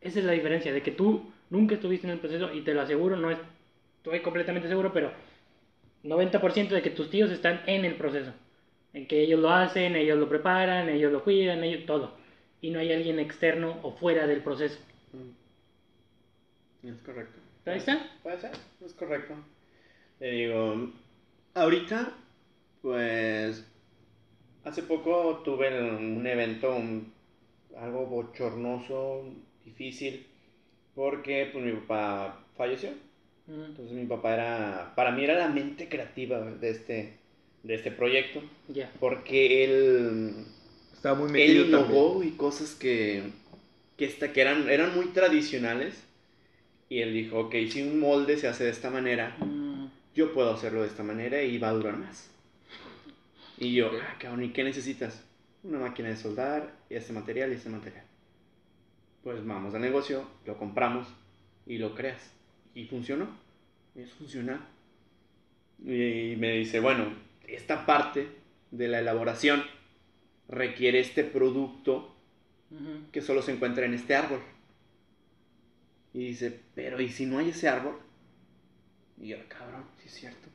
Esa es la diferencia, de que tú nunca estuviste en el proceso y te lo aseguro, no estoy completamente seguro, pero 90% de que tus tíos están en el proceso. En que ellos lo hacen, ellos lo preparan, ellos lo cuidan, ellos todo. Y no hay alguien externo o fuera del proceso. Es correcto. ¿Ahí está? Puede ser, es correcto. Le digo, ahorita, pues, hace poco tuve un evento, un- algo bochornoso, difícil, porque pues mi papá falleció. Mm. Entonces mi papá era, para mí era la mente creativa de este, de este proyecto, Ya. porque él Estaba muy él metido innovó y cosas que, que, esta- que eran, eran muy tradicionales. Y él dijo, ok, si un molde se hace de esta manera, Mm. Yo puedo hacerlo de esta manera y va a durar más. Y yo, ah, cabrón, ¿y qué necesitas? Una máquina de soldar, y este material y este material. Pues vamos al negocio, lo compramos y lo creas. Y funcionó. Y eso funciona. Y me dice, bueno, esta parte de la elaboración requiere este producto que solo se encuentra en este árbol. Y dice, pero ¿y si no hay ese árbol? Y yo, cabrón, sí es cierto.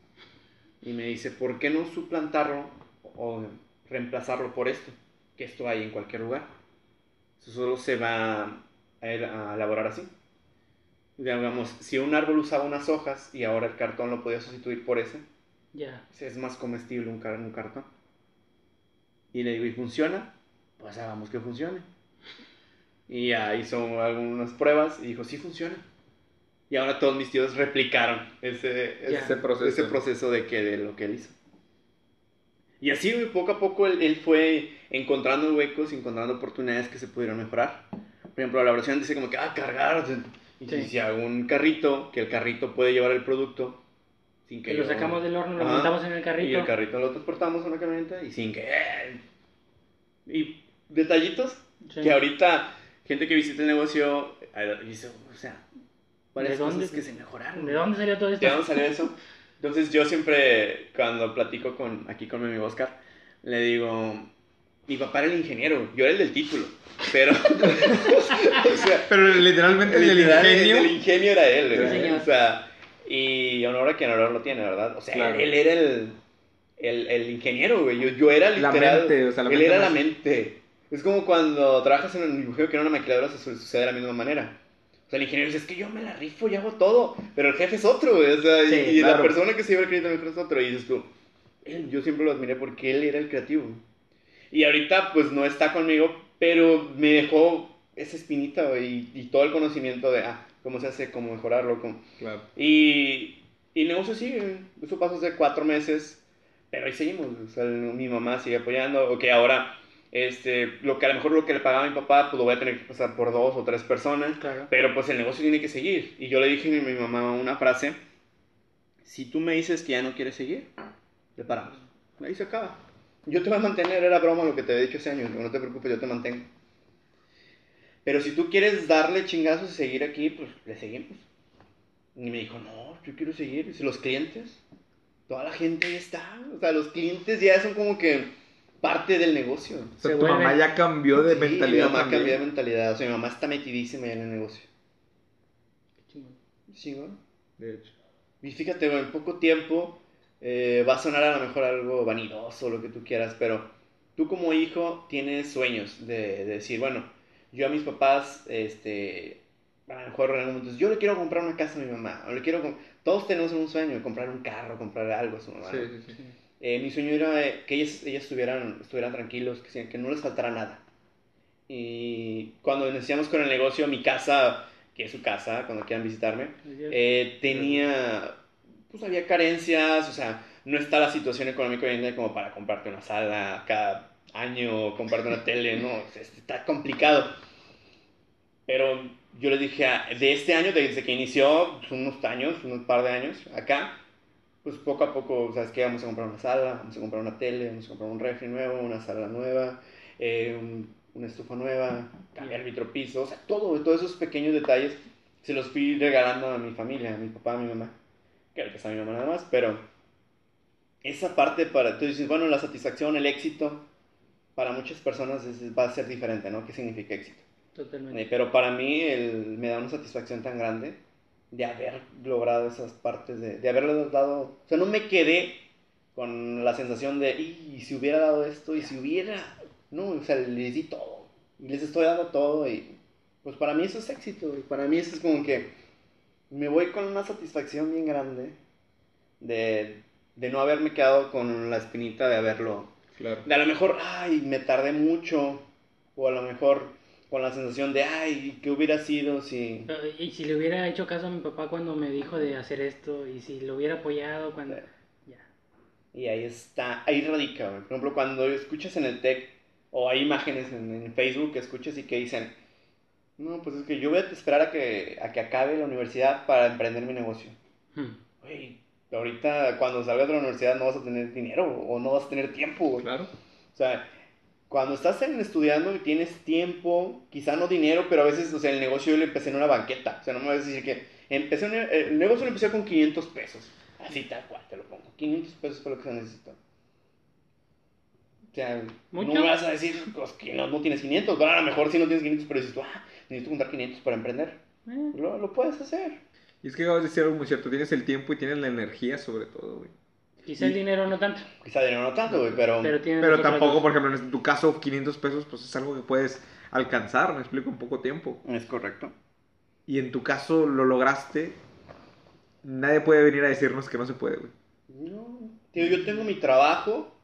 Y me dice, ¿por qué no suplantarlo o reemplazarlo por esto? Que esto hay en cualquier lugar. Eso solo se va a, elaborar así. Digamos, si un árbol usaba unas hojas y ahora el cartón lo podía sustituir por ese, Ya. es más comestible un, car- un cartón. Y le digo, ¿y funciona? Pues hagamos que funcione. Y ya hizo algunas pruebas y dijo, sí funciona. Y ahora todos mis tíos replicaron ese, ese, Ese proceso. ese proceso de, que, de lo que él hizo. Y así, güey, poco a poco, él, él fue encontrando huecos, encontrando oportunidades que se pudieron mejorar. Por ejemplo, la elaboración dice como que, ah, cargar. Y Sí. si hago un carrito, que el carrito puede llevar el producto sin que Que lo yo- sacamos del horno, lo Ajá. montamos en el carrito. y el carrito lo transportamos a una camioneta y sin que... Y detallitos Sí. que ahorita gente que visita el negocio eh, dice, o sea, varias ¿De cosas dónde? que se mejoraron. ¿De dónde salió todo esto? ¿De dónde salió eso? Entonces yo siempre, cuando platico con, aquí con mi amigo Oscar, le digo, mi papá era el ingeniero, yo era el del título, pero... o sea, Pero literalmente el del Literal, ingenio. El, ingenio era él, señor. O sea, y honor a quien honor lo tiene, ¿verdad? O sea, Claro. él, él era el, el, el ingeniero, güey. Yo, yo era La literal. mente, o sea, la él mente era la más- mente. Es como cuando trabajas en un dibujero que era una maquiladora, se su- sucede de la misma manera. O sea, el ingeniero dice, es que yo me la rifo y hago todo. Pero el jefe es otro, güey. O sea, y- Sí, y, la claro. persona que se lleva el crédito es otro. Y dices tú, él, yo siempre lo admiré porque él era el creativo. Y ahorita, pues no está conmigo, pero me dejó esa espinita, güey, y, y todo el conocimiento de, ah, cómo se hace, cómo mejorarlo. Cómo... Claro. Y, y el negocio sigue, eso pasó hace cuatro meses, pero ahí seguimos. O sea, mi mamá sigue apoyando, o que ahora, este, lo que a lo mejor lo que le pagaba a mi papá, pues lo voy a tener que pasar por dos o tres personas. Claro. Pero pues el negocio tiene que seguir. Y yo le dije a mi mamá una frase, si tú me dices que ya no quieres seguir, le paramos. Ahí se acaba. yo te voy a mantener, era broma lo que te había dicho ese año, no te preocupes, yo te mantengo. Pero si tú quieres darle chingazos y seguir aquí, pues le seguimos. Y me dijo, no, yo quiero seguir. Y si los clientes, toda la gente ya está. O sea, los clientes ya son como que parte del negocio. O sea, Se tu mamá ya cambió de Sí, mentalidad. Mi mamá también. cambió de mentalidad. O sea, mi mamá está metidísima ya en el negocio. Chingón. Chingón. De hecho. Y fíjate, en poco tiempo eh, va a sonar a lo mejor algo vanidoso, lo que tú quieras, pero tú como hijo tienes sueños de, de decir, bueno, yo a mis papás, este, a lo mejor en algún momento, yo le quiero comprar una casa a mi mamá, o le quiero, todos tenemos un sueño de comprar un carro, comprar algo a su mamá. Sí, ¿no? sí, sí. Eh, mi sueño era eh, que ellas, ellas estuvieran, estuvieran tranquilos, que, que no les faltara nada. Y cuando iniciamos con el negocio, mi casa, que es su casa, cuando quieran visitarme, eh, tenía, pues había carencias, o sea, no está la situación económica hoy en día como para comprarte una sala cada año, comprarte una tele, no, está complicado. Pero yo le dije, de este año, desde que inició, pues, unos años, unos par de años, acá, pues poco a poco, ¿sabes qué? Vamos a comprar una sala, vamos a comprar una tele, vamos a comprar un refri nuevo, una sala nueva, eh, un- una estufa nueva, cambiar el vitropiso, o sea, todo, todos esos pequeños detalles se los fui regalando a mi familia, a mi papá, a mi mamá, que ahorita está mi mamá nada más, pero esa parte para, tú dices, bueno, la satisfacción, el éxito, para muchas personas es- va a ser diferente, ¿no? ¿Qué significa éxito? Totalmente. Eh, pero para mí el- me da una satisfacción tan grande de haber logrado esas partes, de, de haberle dado, o sea, no me quedé con la sensación de, y si hubiera dado esto, y si hubiera, no, o sea, les di todo, y les estoy dando todo, y pues para mí eso es éxito, y para mí eso es como que me voy con una satisfacción bien grande de, de no haberme quedado con la espinita de haberlo Claro. de a lo mejor, ay, me tardé mucho, o a lo mejor con la sensación de, ay, ¿qué hubiera sido si... Y si le hubiera hecho caso a mi papá cuando me dijo de hacer esto, y si lo hubiera apoyado cuando... Sí. Ya. Y ahí está, ahí radica, güey. Por ejemplo, cuando escuchas en el TEC, o hay imágenes en, en Facebook que escuchas y que dicen, no, pues es que yo voy a esperar a que, a que acabe la universidad para emprender mi negocio. Hmm. Ahorita cuando salgas de la universidad no vas a tener dinero, o no vas a tener tiempo. Claro. O sea, cuando estás en- estudiando y tienes tiempo, quizá no dinero, pero a veces, o sea, el negocio yo lo empecé en una banqueta. O sea, no me vas a decir que empecé en- el negocio lo empecé con 500 pesos. Así tal cual te lo pongo. 500 pesos fue lo que se necesitó. O sea, ¿Mucho? no me vas a decir pues, que no, no tienes 500. Bueno, a lo mejor sí no tienes 500, pero dices tú, ah, necesito juntar 500 para emprender. Eh, Lo, lo puedes hacer. Y es que acabas de decir algo muy cierto. Tienes el tiempo y tienes la energía, sobre todo, güey. Quizá el dinero no tanto, Quizá dinero no tanto, güey, pero... pero Pero tampoco, cosas. por ejemplo, en tu caso, 500 pesos, pues es algo que puedes alcanzar, me explico, en poco tiempo. Es correcto. Y en tu caso lo lograste. Nadie puede venir a decirnos que no se puede, güey. No, tío, yo tengo mi trabajo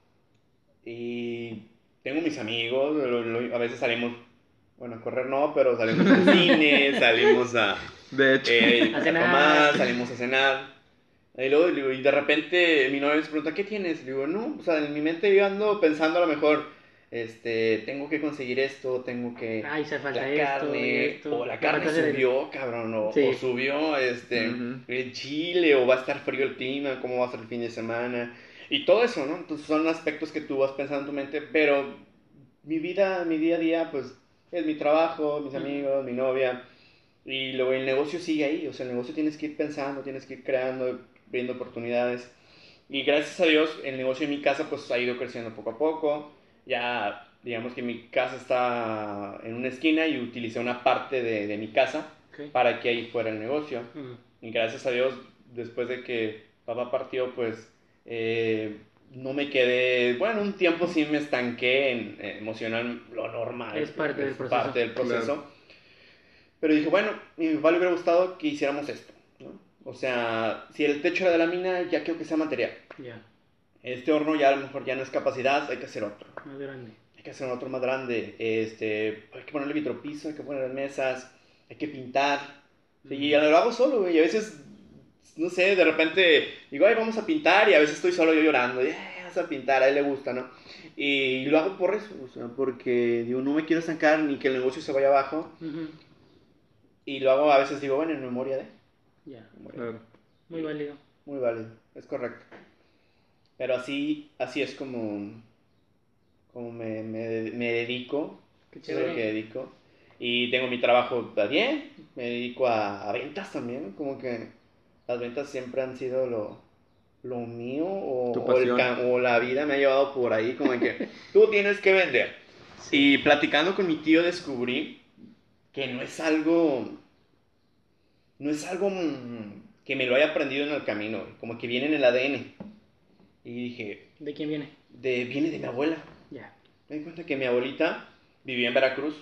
y tengo mis amigos, lo- lo- a veces salimos, bueno, a correr no, pero salimos al cine, salimos a, De hecho. eh, A a cenar. tomar, salimos a cenar. Y luego, digo, y de repente mi novia me pregunta, ¿qué tienes? Le digo, no, o sea, en mi mente yo ando pensando a lo mejor, este, tengo que conseguir esto, tengo que... Ay, se falta la esto, carne, esto. o la carne hacer el- subió, cabrón, o, Sí. o subió este, Ujú. el chile, o va a estar frío el clima, cómo va a ser el fin de semana, y todo eso, ¿no? Entonces son aspectos que tú vas pensando en tu mente, pero mi vida, mi día a día, pues es mi trabajo, mis Ujú. amigos, mi novia, y luego el negocio sigue ahí, o sea, el negocio tienes que ir pensando, tienes que ir creando, viendo oportunidades, y gracias a Dios el negocio en mi casa pues ha ido creciendo poco a poco, ya digamos que mi casa está en una esquina y utilicé una parte de, de mi casa Ok. para que ahí fuera el negocio. Mm. Y gracias a Dios, después de que papá partió, pues eh, no me quedé, bueno, un tiempo sí me estanqué en eh, emocional, lo normal. Es parte del proceso. parte del proceso. Claro. Pero dije, bueno, a mi papá le hubiera gustado que hiciéramos esto. O sea, si el techo era de la mina, ya quiero que sea material. Ya, Este horno ya a lo mejor ya no es capacidad, hay que hacer otro. más grande. Hay que hacer otro más grande. Este, hay que ponerle vitropiso, hay que poner mesas, hay que pintar. Y lo hago solo, güey. Y a veces, no sé, de repente digo, ay, vamos a pintar. Y a veces estoy solo yo llorando. Y, ay, vamos a pintar, a él le gusta, ¿no? Y lo hago por eso, o sea, porque digo, no me quiero estancar ni que el negocio se vaya abajo. Ujú. Y lo hago a veces, digo, bueno, en memoria de. Ya. Claro. muy válido. Muy válido, es correcto. Pero así, así es como, como me, me, me dedico, Qué eso es lo chévere. que dedico. Y tengo mi trabajo bien, me dedico a, a ventas también, como que las ventas siempre han sido lo, lo mío o, Tu o el o la vida me ha llevado por ahí, como que tú tienes que vender. Y platicando con mi tío descubrí que no es algo, no es algo mm, que me lo haya aprendido en el camino, como que viene en el ADN. Y dije, ¿De quién viene? de, viene de mi abuela. Ya. Me di cuenta que mi abuelita vivía en Veracruz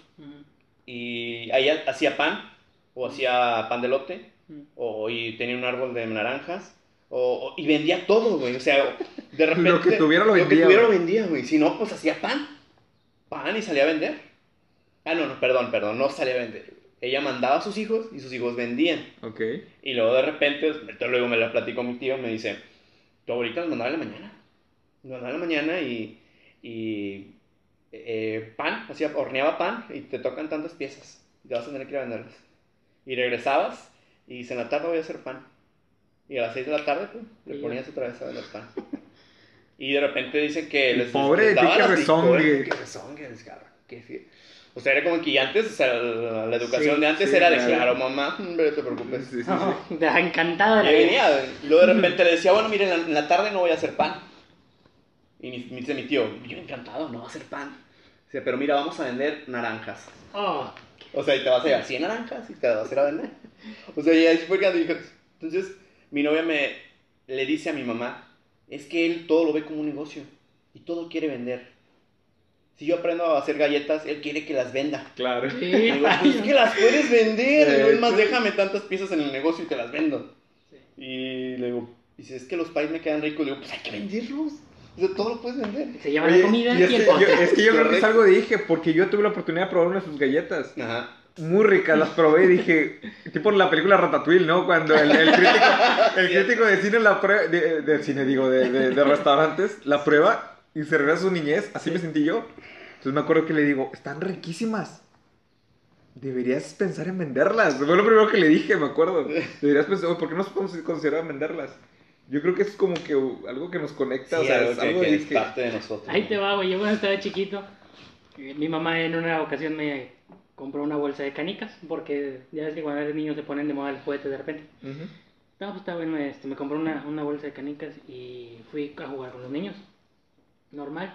y ella hacía pan, o hacía pan de lote, o y tenía un árbol de naranjas, o, o- y vendía todo, güey. O sea, de repente. Lo que tuviera lo que vendía, tuviera lo vendía, güey. Si no, pues hacía pan. Pan y salía a vender. Ah, no, no, perdón, perdón, no salía a vender. Ella mandaba a sus hijos y sus hijos vendían. Ok. Y luego de repente, entonces luego me la platicó mi tío, me dice, tu abuelita nos mandaba en la mañana. Nos mandaba en la mañana y, y eh, pan, hacía, horneaba pan y te tocan tantas piezas. Y te vas a tener que ir a venderlas. Y regresabas y dice, en la tarde voy a hacer pan. Y a las 6 de la tarde, pues, le ponías otra vez a vender pan. Y de repente dice que El les, pobre les de ti que rezongue. Que rezongue, que sí. O sea, era como que antes, o sea, la, la educación Sí, de antes sí, era de, claro. claro, mamá, no te preocupes. Sí, sí, sí. No, encantada de la Y venía, y luego de repente le decía, bueno, miren, en la, en la tarde no voy a hacer pan. Y mi- me dice mi tío, yo encantado, no va a hacer pan. Dice, pero mira, vamos a vender naranjas. Oh, O sea, y te vas a llevar 100 naranjas y te las vas a ir a vender. O sea, y ahí fue cuando dijo, entonces mi novia me le dice a mi mamá, es que él todo lo ve como un negocio y todo quiere vender. Si yo aprendo a hacer galletas, él quiere que las venda. Claro. sí. Y digo, pues es que las puedes vender. De Digo, es más, déjame tantas piezas en el negocio y te las vendo. Sí. Y le digo, dice, es que los países me quedan ricos. Le digo, pues hay que venderlos. O sea, todo lo puedes vender. Se llama Oye, la comida y y, es, el que yo, es que yo creo que es algo de dije, porque yo tuve la oportunidad de probar una de sus galletas. Ajá. Muy ricas, las probé y dije, tipo la película Ratatouille, ¿no? Cuando el, el crítico, el crítico de cine la prueba, de, de cine digo, de, de- de restaurantes, la prueba y se regresa a su niñez, así me sentí yo. Entonces me acuerdo que le digo, están riquísimas. Deberías pensar en venderlas. Fue lo primero que le dije, me acuerdo. Deberías pensar, "Oye, ¿por qué no podemos considerar venderlas? Yo creo que es como que uh, algo que nos conecta, o Sí, sea, algo es que, algo que de es que- parte de nosotros. Ahí te va, güey. Yo cuando estaba chiquito, eh, mi mamá en una ocasión me compró una bolsa de canicas, porque ya ves que cuando eres niño se ponen de moda los juguetes de repente. Ujú. No, pues está bueno, este, me compró una, una bolsa de canicas y fui a jugar con los niños. Normal.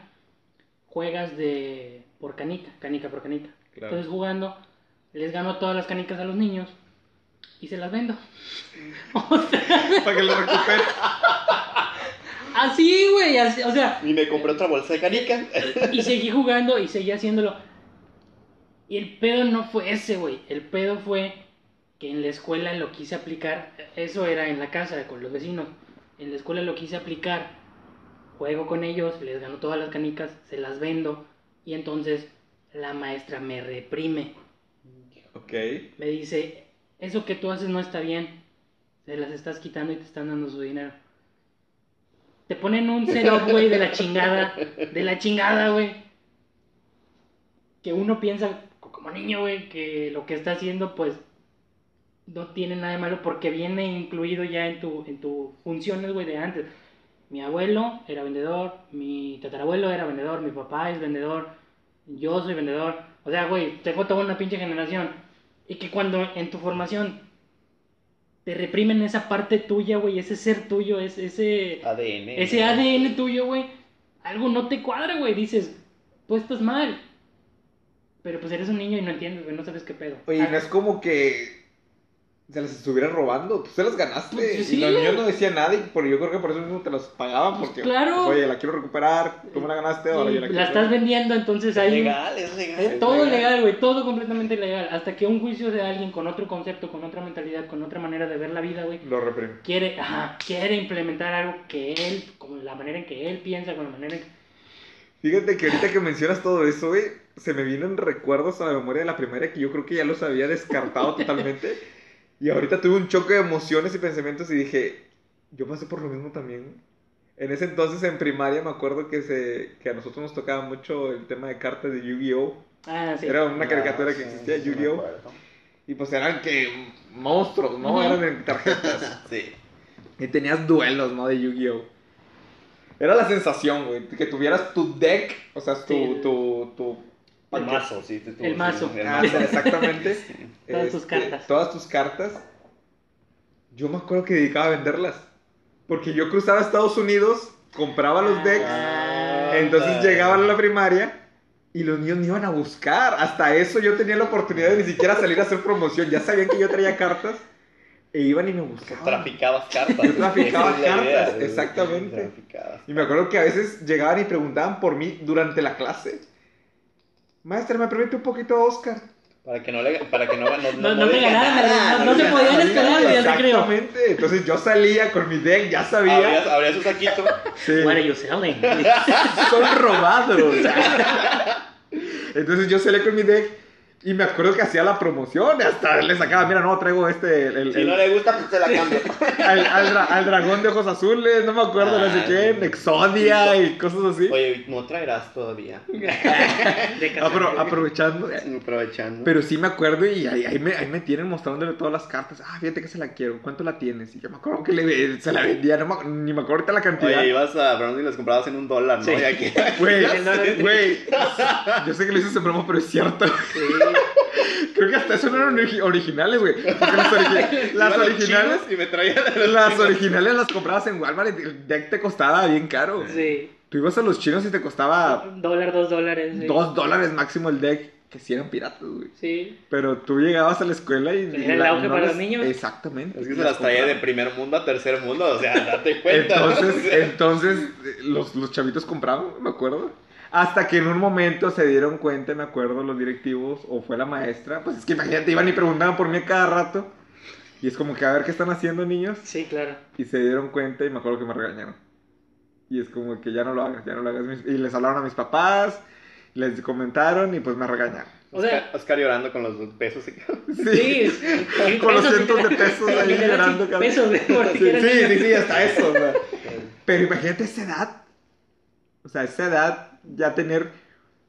Juegas de por canica, canica por canica. Claro. Entonces jugando, les gano todas las canicas a los niños y se las vendo. o sea, Para que lo recupere. así, güey, así, o sea, Y me compré otra bolsa de canica. y seguí jugando y seguí haciéndolo. Y el pedo no fue ese, güey. El pedo fue que en la escuela lo quise aplicar. Eso era en la casa con los vecinos. En la escuela lo quise aplicar. Juego con ellos, les gano todas las canicas, se las vendo. Y entonces la maestra me reprime. Ok. Me dice, eso que tú haces no está bien. Se las estás quitando y te están dando su dinero. Te ponen un cero, güey, de la chingada. De la chingada, güey. Que uno piensa, como niño, güey, que lo que está haciendo, pues, no tiene nada de malo porque viene incluido ya en tu, en tu funciones, güey, de antes. Mi abuelo era vendedor, mi tatarabuelo era vendedor, mi papá es vendedor, yo soy vendedor. O sea, güey, tengo toda una pinche generación. Y que cuando en tu formación te reprimen esa parte tuya, güey, ese ser tuyo, ese, ese, ADN. ese ADN tuyo, güey, algo no te cuadra, güey. Dices, tú estás mal. Pero pues eres un niño y no entiendes, güey, no sabes qué pedo. Oye, no es como que se las estuvieran robando, tú se las ganaste. Pues, sí. Y los niños no decían nada, y por, yo creo que por eso mismo te las pagaban. Porque, claro. pues, oye, la quiero recuperar, tú me la ganaste, ahora yo la quiero. la estás vendiendo, entonces un- legal, es legal. Es todo legal. güey, todo completamente legal. Hasta que un juicio de alguien con otro concepto, con otra mentalidad, con otra manera de ver la vida, güey, Lo reprime. quiere, ajá, quiere implementar algo que él, con la manera en que él piensa, con la manera en que... Fíjate que ahorita que mencionas todo eso, güey, se me vienen recuerdos a la memoria de la primaria que yo creo que ya los había descartado totalmente. Y ahorita tuve un choque de emociones y pensamientos y dije, yo pasé por lo mismo también. En ese entonces en primaria me acuerdo que, se, que a nosotros nos tocaba mucho el tema de cartas de Yu-Gi-Oh! Ah, sí. Era una caricatura Ah, que sí, existía, sí Yu-Gi-Oh! Y pues eran que monstruos, ¿no? Eran en tarjetas. Sí. Y tenías duelos, ¿no? De Yu-Gi-Oh! Era la sensación, güey, que tuvieras tu deck, o sea, tu, Sí. tu, tu El mazo, sí. te- El mazo. El Ah, mazo. exactamente. Todas tus Este, cartas. Todas tus cartas. Yo me acuerdo que dedicaba a venderlas. Porque yo cruzaba a Estados Unidos, compraba los decks, Ah, entonces Ah, llegaban a la primaria y los niños me iban a buscar. Hasta eso yo tenía la oportunidad de ni siquiera salir a hacer promoción. Ya sabían que yo traía cartas e iban y me buscaban. Traficabas cartas. Yo traficaba es cartas, idea, exactamente. Traficabas. Y me acuerdo que a veces llegaban y preguntaban por mí durante la clase. Maestra, ¿me permite un poquito a Oscar? Para que no le para que no no, No- no le te ganaran, ganara, no- no se podían escalar, ya te creo. Exactamente. Entonces yo salía con mi deck, ya sabía. Abrías, abrías su saquito. Sí. What are you selling? Son robados. Entonces yo salía con mi deck y me acuerdo que hacía la promoción. Hasta le sacaba, mira, no, traigo este. El, el- Si no le gusta, pues se la cambio. al, al dra- al dragón de ojos azules, no me acuerdo, no sé Ah, quién, Exodia y cosas así. Oye, no traerás todavía. Apro- aprovechando. Aprovechando. Pero sí me acuerdo y ahí, ahí me, ahí me tienen mostrándole todas las cartas. Ah, fíjate que se la quiero. ¿Cuánto la tienes? Y yo me acuerdo que le, se la vendía, no me- ni me acuerdo ahorita la cantidad. Oye, ibas a Browns y los comprabas en un dólar, ¿no? Sí. Güey, yo sé que lo hice en broma, pero es cierto. Sí. Creo que hasta eso no eran origi- originales, güey. Porque las, origi- originales, Y me traía de los las chinos. originales las comprabas en Walmart y el deck te costaba bien caro. Sí. Tú ibas a los chinos y te costaba Dólar, dos dólares. sí. dos dólares máximo el deck, que sí eran piratas, güey. Sí. Pero tú llegabas a la escuela y... Era el auge para los niños. Exactamente. Es que se las traía de primer mundo a tercer mundo, o sea, date cuenta. Entonces, entonces eh, los, los chavitos compraban, me acuerdo. Hasta que en un momento se dieron cuenta, me acuerdo, los directivos, o fue la maestra, pues es que imagínate, iban y preguntaban por mí a cada rato. Y es como que, a ver, ¿qué están haciendo, niños? Sí, claro. Y se dieron cuenta y me acuerdo que me regañaron. Y es como que ya no lo hagas, ya no lo hagas. Y les hablaron a mis papás, les comentaron y pues me regañaron. O sea, Oscar, Oscar llorando con los pesos. Sí, sí. sí, con los cientos de pesos ahí llorando. Pesos, de Sí, sí, sí, sí, hasta eso. sea. Pero imagínate esa edad. O sea, esa edad ya tener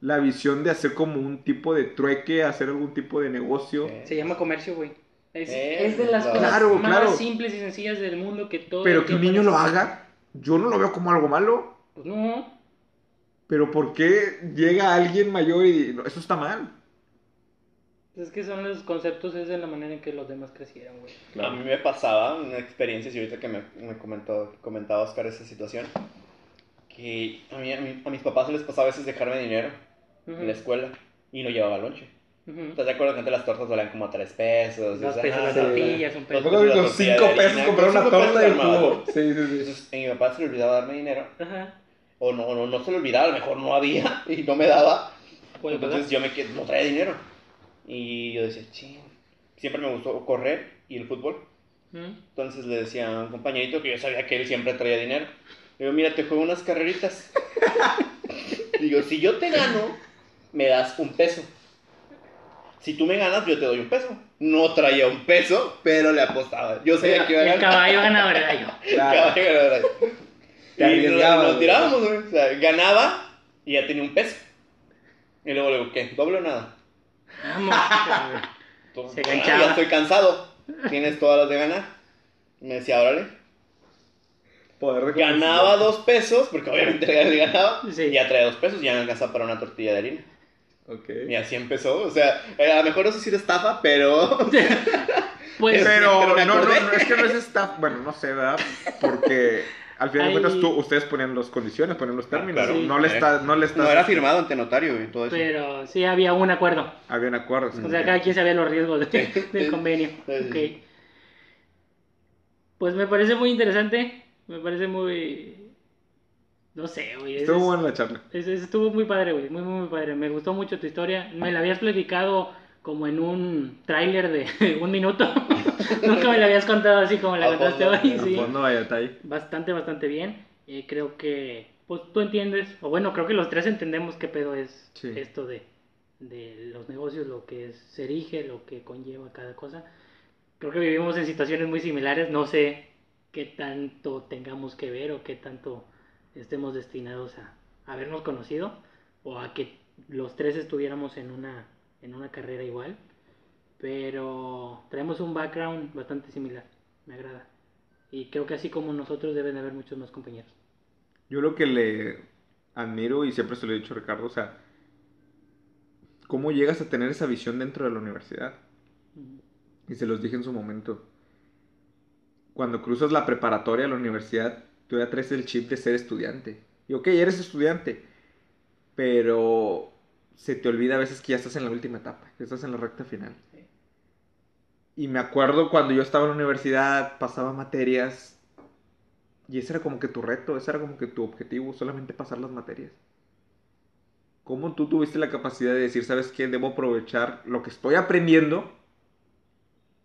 la visión de hacer como un tipo de trueque, hacer algún tipo de negocio. Eh, Se llama comercio, güey. Es, Eh, es de las claro. cosas Claro, más claro. simples y sencillas del mundo que todo. Pero que un niño lo haga, yo no lo veo como algo malo. Pues no. Pero ¿por qué llega alguien mayor y eso está mal? Es que son los conceptos, es de la manera en que los demás crecieron, güey. A mí me pasaba una experiencia, y ahorita que me, me comentó, comentaba Oscar esa situación, que a, mí, a, mi- a mis papás se les pasaba a veces dejarme dinero Ujú. en la escuela y no llevaba lonche. Ujú. ¿Estás de acuerdo que antes las tortas valían como 3 pesos? Dos pesos ah, las tortillas, un Los peso. Con tortilla 5 de pesos harina, comprar una torta y el armabas, jugo. ¿no? Sí, sí, sí. Entonces, a mi papá se le olvidaba darme dinero, Ajá. o no, no, no se le olvidaba, a lo mejor no había y no me daba. Puede Entonces yo me quedé, no traía dinero. Y yo decía, ching, siempre me gustó correr y el fútbol. Entonces le decía a un compañerito que yo sabía que él siempre traía dinero. Le digo, mira, te juego unas carreritas. Digo, si yo te gano, me das un peso. Si tú me ganas, yo te doy un peso. No traía un peso, pero le apostaba. Yo sabía que iba a El ganar. caballo ganador era yo. Claro. Caballo ganador. Te Y nos, tirábamos, güey. O sea, ganaba y ya tenía un peso. Y luego le digo, ¿qué? ¿Doble o nada? Vamos. Entonces, Se "Ah, ya estoy cansado. Tienes todas las de ganar. Me decía, órale. Poder de Ganaba dos pesos, porque obviamente le ganaba. Sí. Y ya traía dos pesos y ya me alcanzaba para una tortilla de harina. Ok. Y así empezó. O sea, eh, a lo mejor eso sí era estafa, pero. Pues, Pero, no, no, no, es que no es staff, bueno, no sé, ¿verdad? Porque al final de cuentas tú, ustedes ponían las condiciones, ponían los términos. claro. no, le Sí. está, no le estás... No era firmado ante notario y todo eso. pero sí había un acuerdo. Habían acuerdos. O sea, cada quien sabía los riesgos de- del convenio. Sí, sí, Ok. sí. Pues me parece muy interesante. Me parece muy. No sé, güey. es- Estuvo buena la charla. es- es- estuvo muy padre, güey. Muy, muy, muy padre. Me gustó mucho tu historia. Me la habías platicado como en un tráiler de un minuto. Nunca me la habías contado así como la A contaste fondo, hoy. Sí. fondo. Bastante, bastante bien. Eh, creo que, pues tú entiendes, o bueno, creo que los tres entendemos qué pedo es Sí. esto de, de los negocios, lo que es, se erige, lo que conlleva cada cosa. Creo que vivimos en situaciones muy similares. No sé qué tanto tengamos que ver o qué tanto estemos destinados a habernos conocido o a que los tres estuviéramos en una, en una carrera igual. Pero traemos un background bastante similar. Me agrada. Y creo que así como nosotros deben de haber muchos más compañeros. Yo lo que le admiro y siempre se lo he dicho a Ricardo, o sea, ¿cómo llegas a tener esa visión dentro de la universidad? Y se los dije en su momento. Cuando cruzas la preparatoria a la universidad, tú ya traes el chip de ser estudiante. Y ok, eres estudiante, pero se te olvida a veces que ya estás en la última etapa, que estás en la recta final. Y me acuerdo cuando yo estaba en la universidad, pasaba materias, y ese era como que tu reto, ese era como que tu objetivo, solamente pasar las materias. ¿Cómo tú tuviste la capacidad de decir, sabes qué, debo aprovechar lo que estoy aprendiendo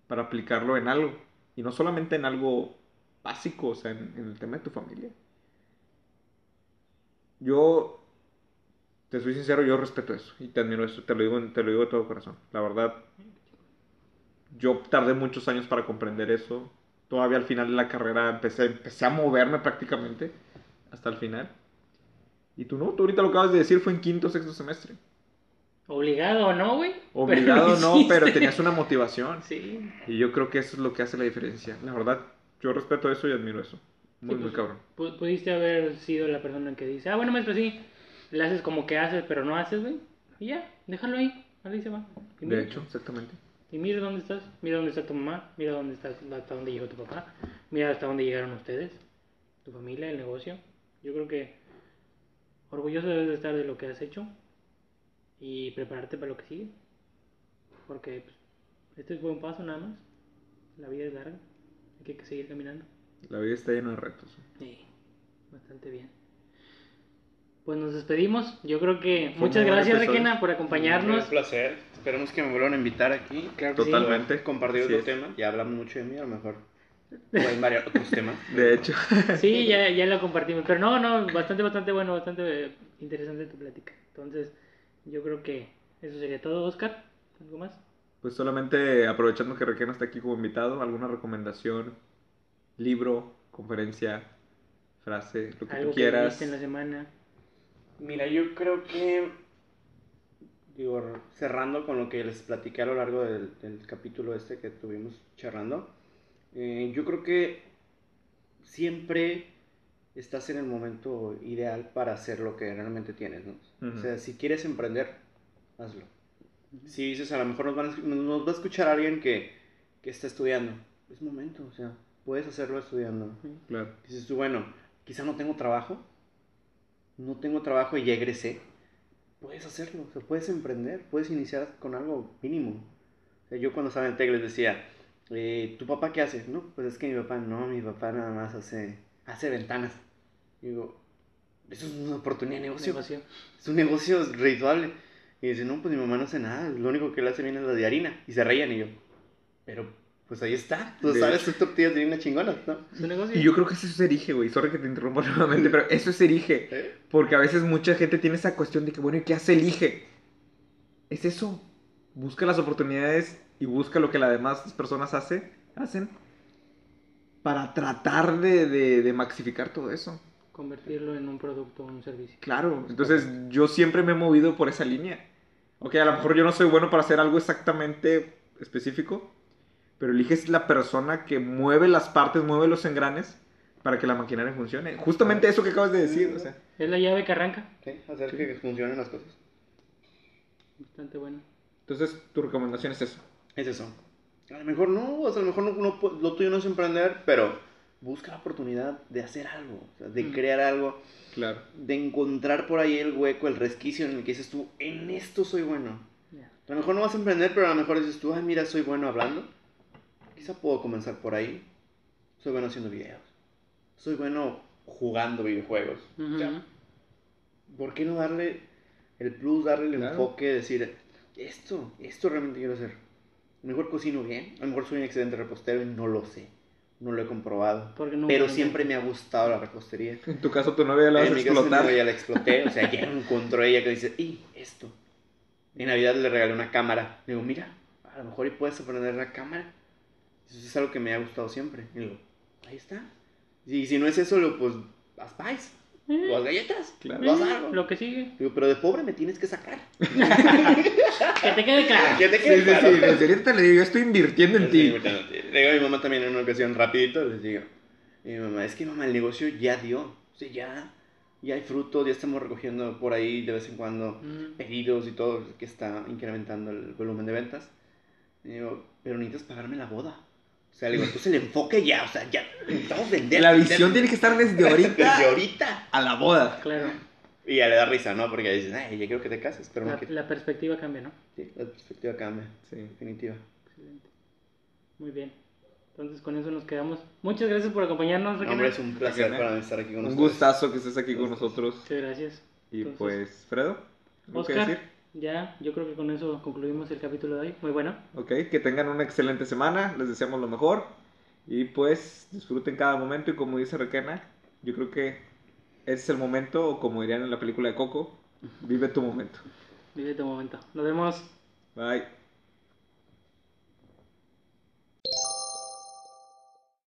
para aplicarlo en algo? Y no solamente en algo básico, o sea, en, en el tema de tu familia. Yo, te soy sincero, yo respeto eso y te admiro eso, te lo digo, te lo digo de todo corazón. La verdad, yo tardé muchos años para comprender eso. Todavía al final de la carrera empecé, empecé a moverme prácticamente hasta el final. Y tú no, tú ahorita lo acabas de decir, fue en quinto o sexto semestre. Obligado o no, güey. Obligado Pero no, pero tenías una motivación. Sí. Y yo creo que eso es lo que hace la diferencia. La verdad, yo respeto eso y admiro eso. Muy, Sí, muy pues, cabrón. pu- Pudiste haber sido la persona que dice, ah, bueno, maestro, sí. Le haces como que haces, pero no haces, güey. Y ya, déjalo ahí. Ahí se va. Y mira, De hecho, exactamente. Y mira dónde estás. Mira dónde está tu mamá. Mira dónde está, hasta dónde llegó tu papá. Mira hasta dónde llegaron ustedes. Tu familia, el negocio. Yo creo que orgulloso debes de estar de lo que has hecho. Y prepararte para lo que sigue. Porque pues, este es buen paso nada más. La vida es larga. Hay que seguir caminando. La vida está llena de retos. Sí, bastante bien. Pues nos despedimos. Yo creo que Fue muchas un gracias. Requena, por acompañarnos. Un placer. Esperemos que me vuelvan a invitar aquí. Claro que sí. Totalmente. Compartir Así otro es. tema. Ya hablamos mucho de mí, a lo mejor. Pueden variar otros temas. De hecho, Sí, ya, ya lo compartimos. Pero no, no, bastante, bastante bueno, bastante interesante tu plática. Entonces, yo creo que eso sería todo, Oscar. ¿Algo más? pues solamente aprovechando que Requena está aquí como invitado, alguna recomendación, libro, conferencia, frase, lo que Algo tú que quieras. viste en la semana. Mira, yo creo que. Digo, cerrando con lo que les platiqué a lo largo del, del capítulo este que tuvimos charlando. eh, yo creo que siempre estás en el momento ideal para hacer lo que realmente tienes, ¿no? Ujú. O sea, si quieres emprender, hazlo. Si dices, a lo mejor nos, van a nos va a escuchar alguien que, que está estudiando, es momento, o sea, puedes hacerlo estudiando. Claro. Dices tú, bueno, quizá no tengo trabajo, no tengo trabajo y ya egresé. Puedes hacerlo, o sea, puedes emprender, puedes iniciar con algo mínimo. O sea, yo cuando estaba en TEC les decía, eh, ¿tu papá qué hace? No, pues es que mi papá, no, mi papá nada más hace, hace ventanas. Digo, eso es una oportunidad de negocio. Negocio. Es un negocio redituable. Y dice, no, pues mi mamá no hace nada, lo único que le hace bien es la de harina. Y se reían y yo, pero pues ahí está, tú De sabes tus tortillas de harina chingonas, ¿no? Es un negocio. Y yo creo que eso es erige, güey. Sorry que te interrumpa nuevamente, pero eso es erige. ¿Eh? Porque a veces mucha gente tiene esa cuestión de que, bueno, ¿y qué hace elige? Es eso. Busca las oportunidades y busca lo que las demás personas hace, hacen para tratar de, de, de maxificar todo eso. Convertirlo en un producto o un servicio. Claro, entonces yo siempre me he movido por esa línea. Ok, a lo mejor yo no soy bueno para hacer algo exactamente específico, pero eliges la persona que mueve las partes, mueve los engranes para que la maquinaria funcione. Justamente eso que acabas de decir, o sea. Es la llave que arranca. Sí, hacer que funcionen las cosas. Bastante bueno. Entonces, tu recomendación es eso. Es eso. A lo mejor no, o sea, a lo mejor no, no lo tuyo no es emprender, pero busca la oportunidad de hacer algo, o sea, de Mm. crear algo, Claro. de encontrar por ahí el hueco, el resquicio en el que dices tú, en esto soy bueno. Ya. A lo mejor no vas a emprender, pero a lo mejor dices tú, ay, mira, soy bueno hablando. Quizá puedo comenzar por ahí. Soy bueno haciendo videos. Soy bueno jugando videojuegos. ¿Por qué no darle el plus, darle el Claro. enfoque, decir, esto, esto realmente quiero hacer? A lo mejor cocino bien, a lo mejor soy un excelente repostero y no lo sé. No lo he comprobado. Pero siempre me ha gustado la repostería. En tu caso, tu novia la vas En a mi caso, explotar. ya la exploté. O sea, ya encontró ella que dice, y esto. En Navidad le regalé una cámara. Le digo, mira, a lo mejor y puedes aprender la cámara. Eso es algo que me ha gustado siempre. Y digo, ahí está. Y si no es eso, lo, pues, haz pies. Eh, O haz galletas. Claro. Algo. Lo que sigue. Digo, pero de pobre me tienes que sacar. Que te quede claro. Que te Sí, quede sí, claro. sí, desde ahorita le digo, yo estoy invirtiendo en ti. Le digo a mi mamá también en una ocasión, rapidito, les digo, y mi mamá, es que mamá, el negocio ya dio. O sea, ya, ya hay frutos, ya estamos recogiendo por ahí de vez en cuando Mm. pedidos y todo, que está incrementando el volumen de ventas. Y digo, pero necesitas pagarme la boda. O sea, le digo, entonces el enfoque ya, o sea, ya necesitamos vender. La vender visión tiene que estar desde ahorita desde ahorita. a la boda. Claro, Y ya le da risa, ¿no? Porque dices, ay, ya quiero que te cases, pero no la, quiero. la perspectiva cambia, ¿no? Sí, la perspectiva cambia, Sí. definitiva. Excelente. Muy bien. Entonces con eso nos quedamos. Muchas gracias por acompañarnos, No, hombre, es un placer para mí estar aquí con Un ustedes. gustazo que estés aquí con nosotros. Muchas gracias. Y Entonces, pues, Fredo, ¿algo que decir? Ya, yo creo que con eso concluimos el capítulo de hoy. Muy bueno. Ok, que tengan una excelente semana, les deseamos lo mejor. Y pues disfruten cada momento y como dice Requena, yo creo que ese es el momento, o como dirían en la película de Coco, vive tu momento. Vive tu momento. Nos vemos. Bye.